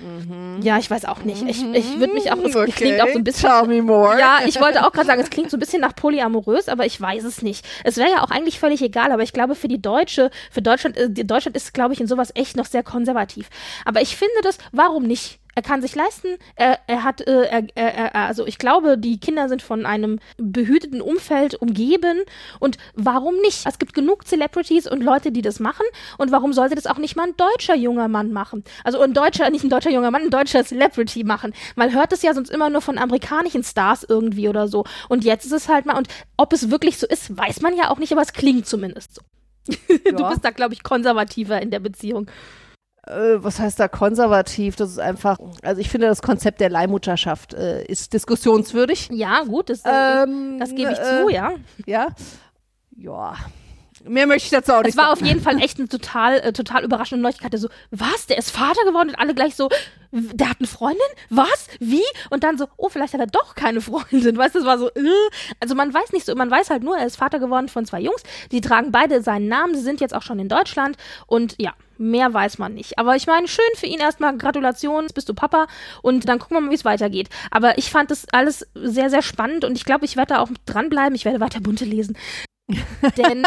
Mhm. Ja, ich weiß auch nicht. Ich, ich würde mich auch, es okay. klingt auch so ein bisschen. Tell me more. Ja, ich wollte auch gerade sagen, es klingt so ein bisschen nach polyamorös, aber ich weiß es nicht. Es wäre ja auch eigentlich völlig egal, aber ich glaube, für die Deutsche, für Deutschland, äh, Deutschland ist, glaube ich, in sowas echt noch sehr konservativ. Aber ich finde das, warum nicht? Er kann sich leisten, er, er hat, äh, er, er, also ich glaube, die Kinder sind von einem behüteten Umfeld umgeben und warum nicht? Es gibt genug Celebrities und Leute, die das machen und warum sollte das auch nicht mal ein deutscher junger Mann machen? Also ein deutscher, nicht ein deutscher junger Mann, ein deutscher Celebrity machen. Man hört es ja sonst immer nur von amerikanischen Stars irgendwie oder so und jetzt ist es halt mal und ob es wirklich so ist, weiß man ja auch nicht, aber es klingt zumindest so. Ja. Du bist da, glaube ich, konservativer in der Beziehung äh, was heißt da konservativ? Das ist einfach, also ich finde das Konzept der Leihmutterschaft äh, ist diskussionswürdig. Ja, gut, das, äh, ähm, das gebe ich äh, zu, ja. Ja. Ja. Mehr möchte ich dazu auch nicht. Es war auf jeden Fall echt eine total, äh, total überraschende Neuigkeit. So, was? Der ist Vater geworden und alle gleich so, der hat eine Freundin? Was? Wie? Und dann so, oh, vielleicht hat er doch keine Freundin. Weißt du, das war so, äh. also man weiß nicht so, man weiß halt nur, er ist Vater geworden von zwei Jungs. Die tragen beide seinen Namen, sie sind jetzt auch schon in Deutschland und ja, mehr weiß man nicht. Aber ich meine, schön für ihn erstmal Gratulation, bist du Papa und dann gucken wir mal, wie es weitergeht. Aber ich fand das alles sehr, sehr spannend und ich glaube, ich werde da auch dranbleiben. Ich werde weiter bunte lesen. denn,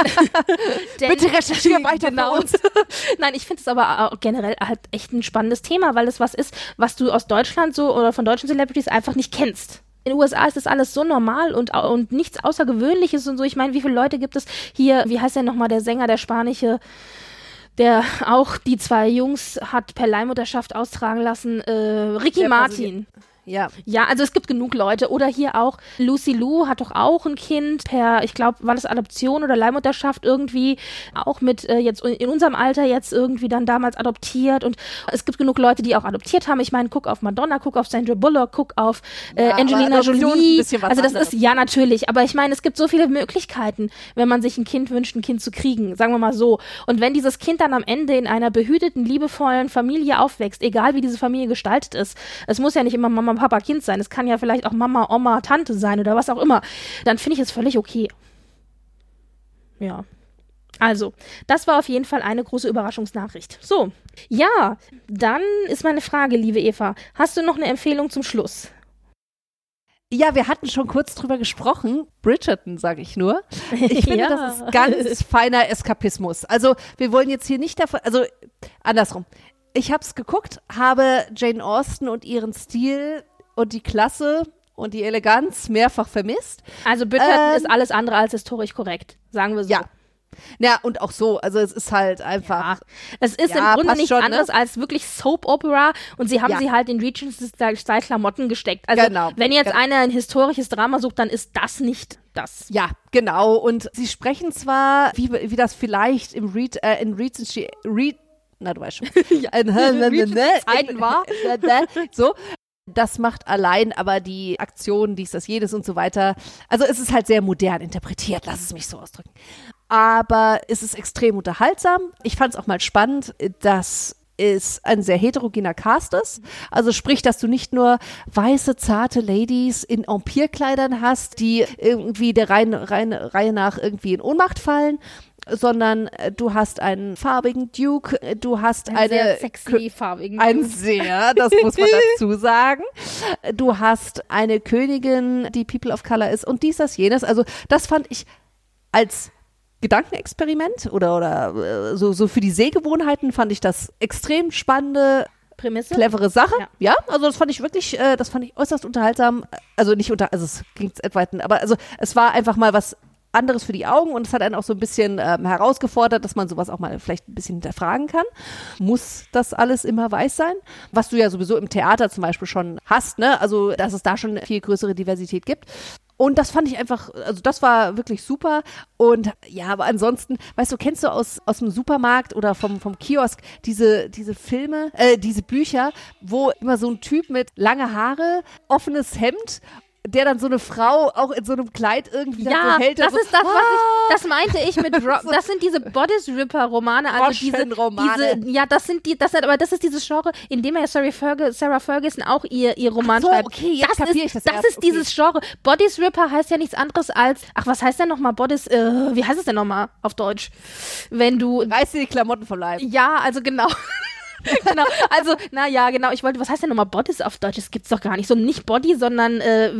denn, Bitte recherchiere weiter genau. uns. Nein, ich finde es aber auch generell halt echt ein spannendes Thema, weil es was ist, was du aus Deutschland so oder von deutschen Celebrities einfach nicht kennst In den USA ist das alles so normal und, und nichts Außergewöhnliches und so. Ich meine, wie viele Leute gibt es hier, wie heißt der nochmal, der Sänger, der spanische, der auch die zwei Jungs hat per Leihmutterschaft austragen lassen, äh, Ricky Der Martin. Ja. Ja, also es gibt genug Leute. Oder hier auch, Lucy Lou hat doch auch ein Kind per, ich glaube, war das Adoption oder Leihmutterschaft irgendwie, auch mit äh, jetzt in unserem Alter jetzt irgendwie dann damals adoptiert. Und es gibt genug Leute, die auch adoptiert haben. Ich meine, guck auf Madonna, guck auf Sandra Bullock, guck auf äh, Ja, Angelina Jolie. Also das anderes. ist, ja natürlich, aber ich meine, es gibt so viele Möglichkeiten, wenn man sich ein Kind wünscht, ein Kind zu kriegen, sagen wir mal so. Und wenn dieses Kind dann am Ende in einer behüteten, liebevollen Familie aufwächst, egal wie diese Familie gestaltet ist, es muss ja nicht immer Mama, Papa, Kind sein, es kann ja vielleicht auch Mama, Oma, Tante sein oder was auch immer, dann finde ich es völlig okay. Ja. Also, das war auf jeden Fall eine große Überraschungsnachricht. So, ja, dann ist meine Frage, liebe Eva, hast du noch eine Empfehlung zum Schluss? Ja, wir hatten schon kurz drüber gesprochen. Bridgerton, sage ich nur. Ich finde, Ja. das ist ganz feiner Eskapismus. Also, wir wollen jetzt hier nicht davon, also andersrum. Ich habe es geguckt, habe Jane Austen und ihren Stil und die Klasse und die Eleganz mehrfach vermisst. Also Bridgerton Ähm, ist alles andere als historisch korrekt, sagen wir so. Ja. Ja, und auch so. Also, es ist halt einfach. Ja. Es ist Ja, im Grunde nichts schon, ne? anderes als wirklich Soap Opera und sie haben Ja. sie halt in Regency-Style Klamotten gesteckt. Also Genau. wenn jetzt Genau. einer ein historisches Drama sucht, dann ist das nicht das. Ja, genau. Und sie sprechen zwar, wie, wie das vielleicht im Reed, äh, in Regency, Reed, na du weißt schon, in Regency-Zeiten war. so. Das macht allein aber die Aktion, dies, das, jedes und so weiter. Also es ist halt sehr modern interpretiert, lass es mich so ausdrücken. Aber es ist extrem unterhaltsam. Ich fand es auch mal spannend, dass es ein sehr heterogener Cast ist. Also sprich, dass du nicht nur weiße, zarte Ladies in Empire-Kleidern hast, die irgendwie der Reihe, nach irgendwie in Ohnmacht fallen, sondern äh, du hast einen farbigen Duke, äh, du hast eine sehr sexy farbigen. ein sehr, das muss man dazu sagen. Du hast eine Königin, die People of Color ist und dies, das, jenes. Also das fand ich als Gedankenexperiment oder, oder äh, so, so für die Sehgewohnheiten fand ich das extrem spannende, Prämisse. clevere Sache. Ja. Ja, also das fand ich wirklich, äh, das fand ich äußerst unterhaltsam. Also nicht unter, also es ging etwa, aber also es war einfach mal was anderes für die Augen und es hat einen auch so ein bisschen ähm, herausgefordert, dass man sowas auch mal vielleicht ein bisschen hinterfragen kann. Muss das alles immer weiß sein? Was du ja sowieso im Theater zum Beispiel schon hast, ne? Also, dass es da schon viel größere Diversität gibt. Und das fand ich einfach, also das war wirklich super. Und ja, aber ansonsten, weißt du, kennst du aus, aus dem Supermarkt oder vom, vom Kiosk diese, diese Filme, äh, diese Bücher, wo immer so ein Typ mit lange Haare, offenes Hemd, der dann so eine Frau auch in so einem Kleid irgendwie ja, so hält. das so, ist das, was ah, ich, das meinte ich mit, Ro das sind diese Bodice Ripper Romane, also diese, diese, ja, das sind die, das sind, aber das ist dieses Genre, in dem ja Sarah, Ferg Sarah Ferguson auch ihr, ihr Roman so, schreibt. okay, jetzt das ist, ich das erst, ist dieses Genre. Bodice Ripper heißt ja nichts anderes als, ach, was heißt denn nochmal Bodice, äh, wie heißt es denn nochmal auf Deutsch? Wenn du, Reiß dir die Klamotten vom Leib. ja, also genau. genau, also, na ja, genau. Ich wollte, was heißt denn nochmal Bodice auf Deutsch? Das gibt's doch gar nicht. So nicht Body, sondern, äh,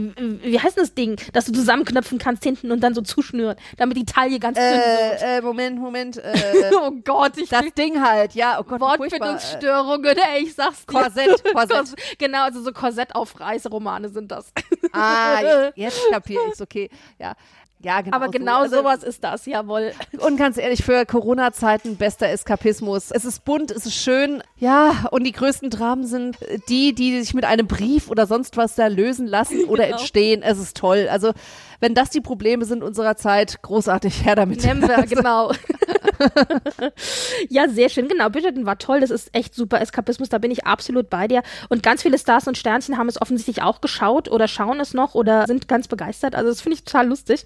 wie heißt denn das Ding, dass du zusammenknöpfen kannst hinten und dann so zuschnüren, damit die Taille ganz dünn wird. Äh, äh, Moment, Moment. Äh, oh Gott, ich das Ding halt, ja, oh Gott. Äh, Wortfindungsstörungen, ey, ich sag's dir. Korsett, Korsett. Kors- Genau, also so Korsettaufreißromane sind das. Ah, jetzt, jetzt kapier ich's, okay. Ja. Ja, genau. Aber so. genau Also, sowas ist das, jawohl. Und ganz ehrlich, für Corona-Zeiten bester Eskapismus. Es ist bunt, es ist schön. Ja, und die größten Dramen sind die, die sich mit einem Brief oder sonst was da lösen lassen oder Genau. entstehen. Es ist toll. Also, wenn das die Probleme sind unserer Zeit, großartig, her damit. Nember, genau. ja, sehr schön. Genau, Bridgerton war toll. Das ist echt super Eskapismus. Da bin ich absolut bei dir. Und ganz viele Stars und Sternchen haben es offensichtlich auch geschaut oder schauen es noch oder sind ganz begeistert. Also, das finde ich total lustig.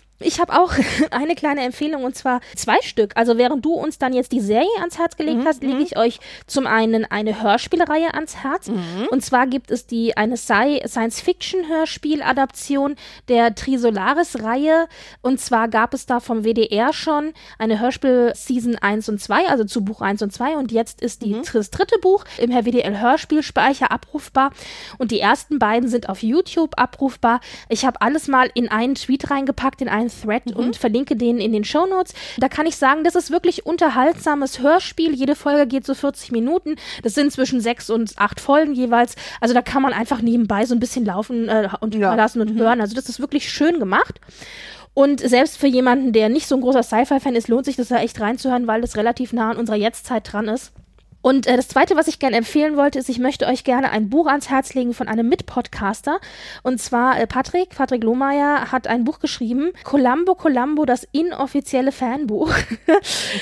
Ich habe auch eine kleine Empfehlung und zwar zwei Stück. Also während du uns dann jetzt die Serie ans Herz gelegt hast, lege ich euch zum einen eine Hörspielreihe ans Herz. Und zwar gibt es die eine Sci- Science-Fiction-Hörspiel-Adaption der Trisolaris-Reihe. Und zwar gab es da vom WDR schon eine Hörspiel-Season 1 und 2, also zu Buch 1 und 2. Und jetzt ist die, das dritte Buch im Herr WDL Hörspielspeicher abrufbar. Und die ersten beiden sind auf YouTube abrufbar. Ich habe alles mal in einen Tweet reingepackt, in einen Thread mhm. und verlinke den in den Show Notes. Da kann ich sagen, das ist wirklich unterhaltsames Hörspiel. Jede Folge geht so 40 Minuten. Das sind zwischen sechs und acht Folgen jeweils. Also da kann man einfach nebenbei so ein bisschen laufen äh, und ja. lassen und mhm. hören. Also das ist wirklich schön gemacht. Und selbst für jemanden, der nicht so ein großer Sci-Fi-Fan ist, lohnt sich das da echt reinzuhören, weil das relativ nah an unserer Jetztzeit dran ist. Und äh, das Zweite, was ich gerne empfehlen wollte, ist, ich möchte euch gerne ein Buch ans Herz legen von einem Mitpodcaster. Und zwar äh, Patrick, Patrick Lohmeier hat ein Buch geschrieben, Columbo Columbo, das inoffizielle Fanbuch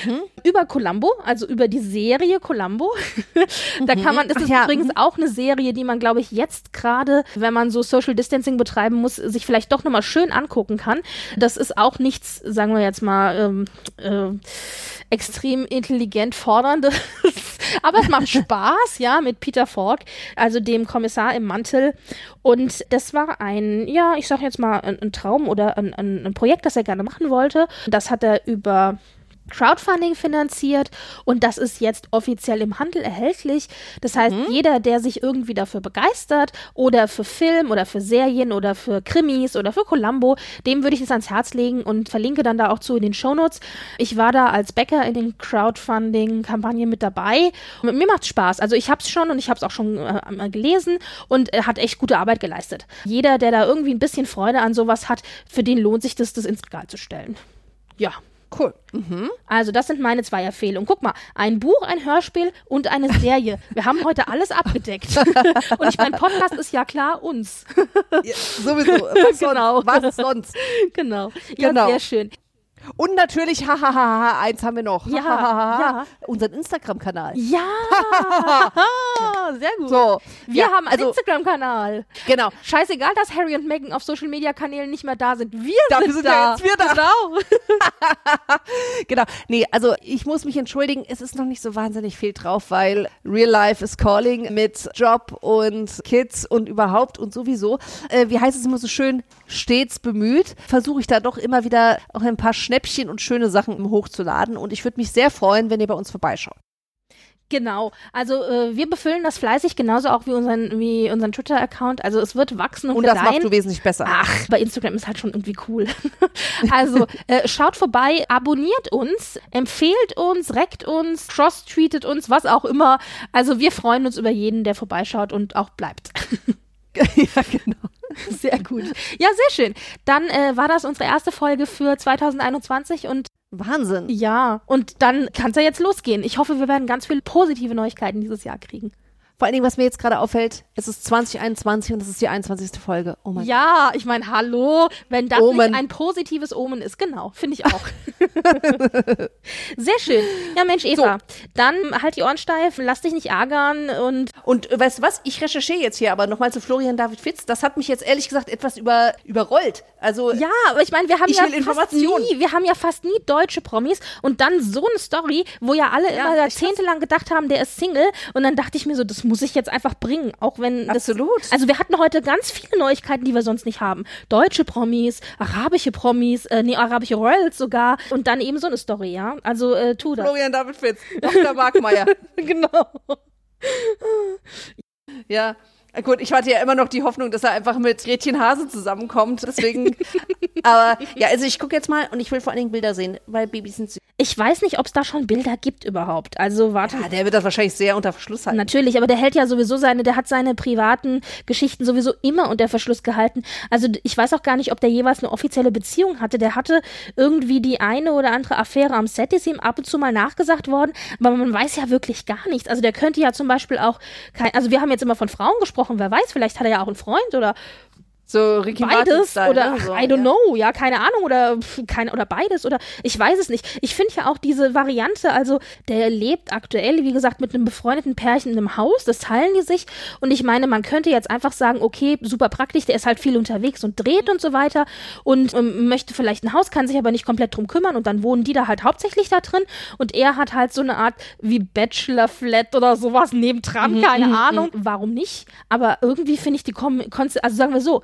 mhm. über Columbo, also über die Serie Columbo. da kann man, das ist ja. übrigens auch eine Serie, die man, glaube ich, jetzt gerade, wenn man so Social Distancing betreiben muss, sich vielleicht doch nochmal schön angucken kann. Das ist auch nichts, sagen wir jetzt mal, ähm, äh, extrem intelligent forderndes. Aber es macht Spaß, ja, mit Peter Falk, also dem Kommissar im Mantel. Und das war ein, ja, ich sag jetzt mal, ein, ein Traum oder ein, ein, ein Projekt, das er gerne machen wollte. Das hat er über Crowdfunding finanziert und das ist jetzt offiziell im Handel erhältlich. Das heißt, mhm. jeder, der sich irgendwie dafür begeistert oder für Film oder für Serien oder für Krimis oder für Columbo, dem würde ich es ans Herz legen und verlinke dann da auch zu in den Shownotes. Ich war da als Bäcker in den Crowdfunding-Kampagnen mit dabei. Und mir macht Spaß. Also ich habe es schon und ich habe es auch schon äh, gelesen und er hat echt gute Arbeit geleistet. Jeder, der da irgendwie ein bisschen Freude an sowas hat, für den lohnt sich das, das ins Regal zu stellen. Ja. Cool. Mhm. Also, das sind meine zwei Empfehlungen. Guck mal, ein Buch, ein Hörspiel und eine Serie. Wir haben heute alles abgedeckt. und ich mein Podcast ist ja klar uns. Ja, sowieso. Was genau. Sonst? Was sonst? Genau. Ja, genau. sehr schön. Und natürlich, hahaha, eins haben wir noch. Ja, ja. Unseren Instagram-Kanal. Ja, sehr gut. So, wir ja, haben einen also, Instagram-Kanal. Genau. Scheißegal, dass Harry und Meghan auf Social-Media-Kanälen nicht mehr da sind. Wir Dafür sind, sind da. Wir jetzt wir da. Genau. genau. Nee, also ich muss mich entschuldigen, es ist noch nicht so wahnsinnig viel drauf, weil Real Life is Calling mit Job und Kids und überhaupt und sowieso. Äh, wie heißt es immer so schön? Stets bemüht. Versuche ich da doch immer wieder auch ein paar Schnäppchen und schöne Sachen hochzuladen. Und ich würde mich sehr freuen, wenn ihr bei uns vorbeischaut. Genau, also äh, wir befüllen das fleißig, genauso auch wie unseren, wie unseren Twitter-Account. Also es wird wachsen und, und das machst du wesentlich besser. Ach, bei Instagram ist halt schon irgendwie cool. also äh, schaut vorbei, abonniert uns, empfehlt uns, reckt uns, cross-tweetet uns, was auch immer. Also wir freuen uns über jeden, der vorbeischaut und auch bleibt. ja, genau. Sehr gut. Ja, sehr schön. Dann äh, war das unsere erste Folge für 2021 und Wahnsinn. Ja, und dann kann es ja jetzt losgehen. Ich hoffe, wir werden ganz viele positive Neuigkeiten dieses Jahr kriegen. Vor allen Dingen, was mir jetzt gerade auffällt, es ist 2021 und es ist die 21. Folge. Oh mein ja, Gott. ich meine, hallo, wenn das Omen. nicht ein positives Omen ist, genau, finde ich auch. Sehr schön. Ja, Mensch, Eva, so. dann halt die Ohren steif, lass dich nicht ärgern und. Und äh, weißt du was? Ich recherchiere jetzt hier aber nochmal zu Florian David Fitz. Das hat mich jetzt ehrlich gesagt etwas über, überrollt. Also. Ja, aber ich meine, wir haben ja fast nie, wir haben ja fast nie deutsche Promis und dann so eine Story, wo ja alle ja, immer jahrzehntelang gedacht haben, der ist Single und dann dachte ich mir so, das muss ich jetzt einfach bringen, auch wenn Absolut. Das, also wir hatten heute ganz viele Neuigkeiten, die wir sonst nicht haben. Deutsche Promis, arabische Promis, äh, nee, arabische Royals sogar und dann eben so eine Story, ja? Also äh, tu das. Florian David Fitz, Dr. Markmeier. genau. ja, Gut, ich hatte ja immer noch die Hoffnung, dass er einfach mit Gretchen Hase zusammenkommt. Deswegen. aber ja, also ich gucke jetzt mal und ich will vor allen Dingen Bilder sehen, weil Babys sind süß. Ich weiß nicht, ob es da schon Bilder gibt überhaupt. Also warte. Ja, der wird das wahrscheinlich sehr unter Verschluss halten. Natürlich, aber der hält ja sowieso seine, der hat seine privaten Geschichten sowieso immer unter Verschluss gehalten. Also ich weiß auch gar nicht, ob der jeweils eine offizielle Beziehung hatte. Der hatte irgendwie die eine oder andere Affäre am Set, ist ihm ab und zu mal nachgesagt worden, aber man weiß ja wirklich gar nichts. Also der könnte ja zum Beispiel auch kein, also wir haben jetzt immer von Frauen gesprochen, wer weiß, vielleicht hat er ja auch einen Freund oder so Ricky beides oder ne? so, I don't ja. know, ja, keine Ahnung oder keine oder beides oder ich weiß es nicht. Ich finde ja auch diese Variante, also der lebt aktuell, wie gesagt, mit einem befreundeten Pärchen in einem Haus, das teilen die sich und ich meine, man könnte jetzt einfach sagen, okay, super praktisch, der ist halt viel unterwegs und dreht und so weiter und ähm, möchte vielleicht ein Haus, kann sich aber nicht komplett drum kümmern und dann wohnen die da halt hauptsächlich da drin und er hat halt so eine Art wie Bachelor Flat oder sowas nebendran, mhm, keine mhm, Ahnung, mhm. warum nicht, aber irgendwie finde ich die Kon also sagen wir so,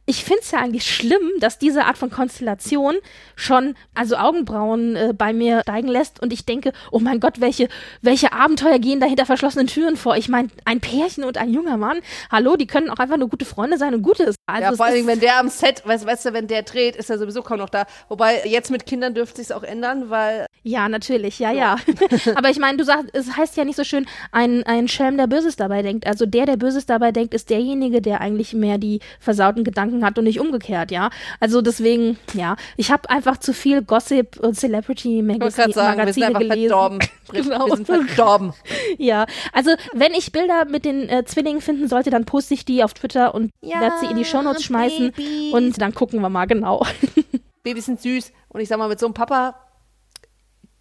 ich finde es ja eigentlich schlimm, dass diese Art von Konstellation schon also Augenbrauen äh, bei mir steigen lässt und ich denke, oh mein Gott, welche, welche Abenteuer gehen da hinter verschlossenen Türen vor? Ich meine, ein Pärchen und ein junger Mann, hallo, die können auch einfach nur gute Freunde sein und Gutes. Also ja, vor allen Dingen, wenn der am Set, weißt, weißt du, wenn der dreht, ist er sowieso kaum noch da. Wobei, jetzt mit Kindern dürfte sich's auch ändern, weil Ja, natürlich, ja, ja. Aber ich meine, du sagst, es heißt ja nicht so schön, ein, ein Schelm, der Böses dabei denkt. Also der, der Böses dabei denkt, ist derjenige, der eigentlich mehr die versauten Gedanken hat und nicht umgekehrt, ja. Also deswegen, ja, ich habe einfach zu viel Gossip und Celebrity ich Magazine, gerade sagen, wir sind gelesen. verdorben. Brit. Genau. Wir sind verdorben. Ja, also wenn ich Bilder mit den äh, Zwillingen finden sollte, dann poste ich die auf Twitter und werde sie in die Shownotes schmeißen Babys. und dann gucken wir mal genau. Babys sind süß. Und ich sag mal, mit so einem Papa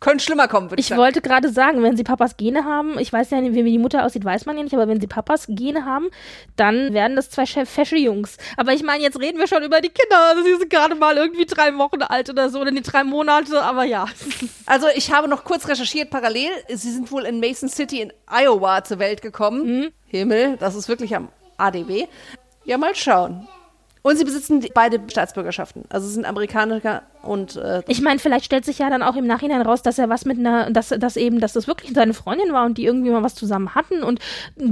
könnte schlimmer kommen, würde ich, Ich sagen. wollte gerade sagen, wenn sie Papas Gene haben, ich weiß ja nicht, wie die Mutter aussieht, weiß man ja nicht, aber wenn sie Papas Gene haben, dann werden das zwei fe- fesche Jungs. Aber ich meine, jetzt reden wir schon über die Kinder. Also sie sind gerade mal irgendwie drei Wochen alt oder so, oder die drei Monate, aber ja. Also ich habe noch kurz recherchiert parallel. Sie sind wohl in Mason City in Iowa zur Welt gekommen. Mhm. Himmel, das ist wirklich am ADW. Ja, mal schauen. Und sie besitzen beide Staatsbürgerschaften. Also sind Amerikaner und äh, Ich meine, vielleicht stellt sich ja dann auch im Nachhinein raus, dass er was mit einer, dass, dass eben, dass das wirklich seine Freundin war und die irgendwie mal was zusammen hatten und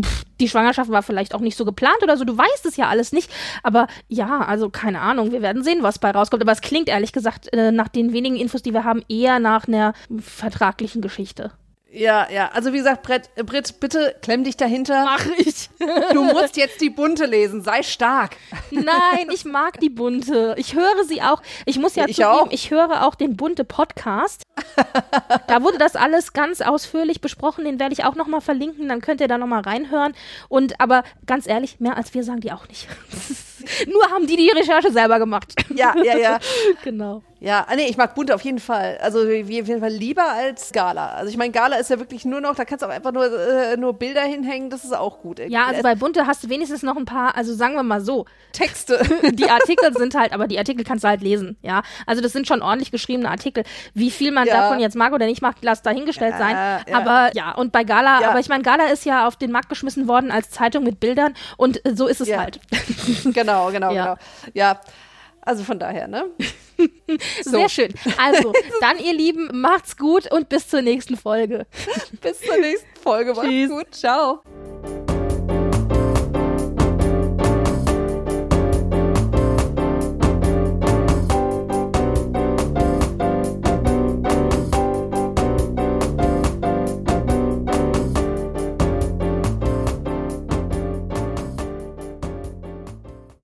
pff, die Schwangerschaft war vielleicht auch nicht so geplant oder so. Du weißt es ja alles nicht. Aber ja, also keine Ahnung. Wir werden sehen, was bei rauskommt. Aber es klingt ehrlich gesagt äh, nach den wenigen Infos, die wir haben, eher nach einer vertraglichen Geschichte. Ja, ja. Also wie gesagt, Brett, äh, Britt, bitte klemm dich dahinter. Mach ich. Du musst jetzt die bunte lesen. Sei stark. Nein, ich mag die bunte. Ich höre sie auch. Ich muss ja Ich zugeben, auch. ich höre auch den bunte Podcast. da wurde das alles ganz ausführlich besprochen. Den werde ich auch noch mal verlinken. Dann könnt ihr da noch mal reinhören. Und aber ganz ehrlich, mehr als wir sagen die auch nicht. Nur haben die die Recherche selber gemacht. Ja, ja, ja. genau. Ja, ah, nee, ich mag bunte auf jeden Fall. Also wie auf jeden Fall lieber als Gala. Also ich meine, Gala ist ja wirklich nur noch, da kannst du auch einfach nur, äh, nur Bilder hinhängen, das ist auch gut. Ja, also Äh, bei bunte hast du wenigstens noch ein paar. Also sagen wir mal so. Texte. die Artikel sind halt, aber die Artikel kannst du halt lesen, ja. Also das sind schon ordentlich geschriebene Artikel. Wie viel man Ja. davon jetzt mag oder nicht mag, lass dahingestellt Ja, sein. ja. Aber ja, und bei Gala, aber ich meine, Gala ist ja auf den Markt geschmissen worden als Zeitung mit Bildern und äh, so ist es halt. genau, genau, Ja. genau. Ja, also von daher, ne? Sehr schön. Also, dann ihr Lieben, macht's gut und bis zur nächsten Folge. Bis zur nächsten Folge. Macht's Tschüss. gut. Ciao.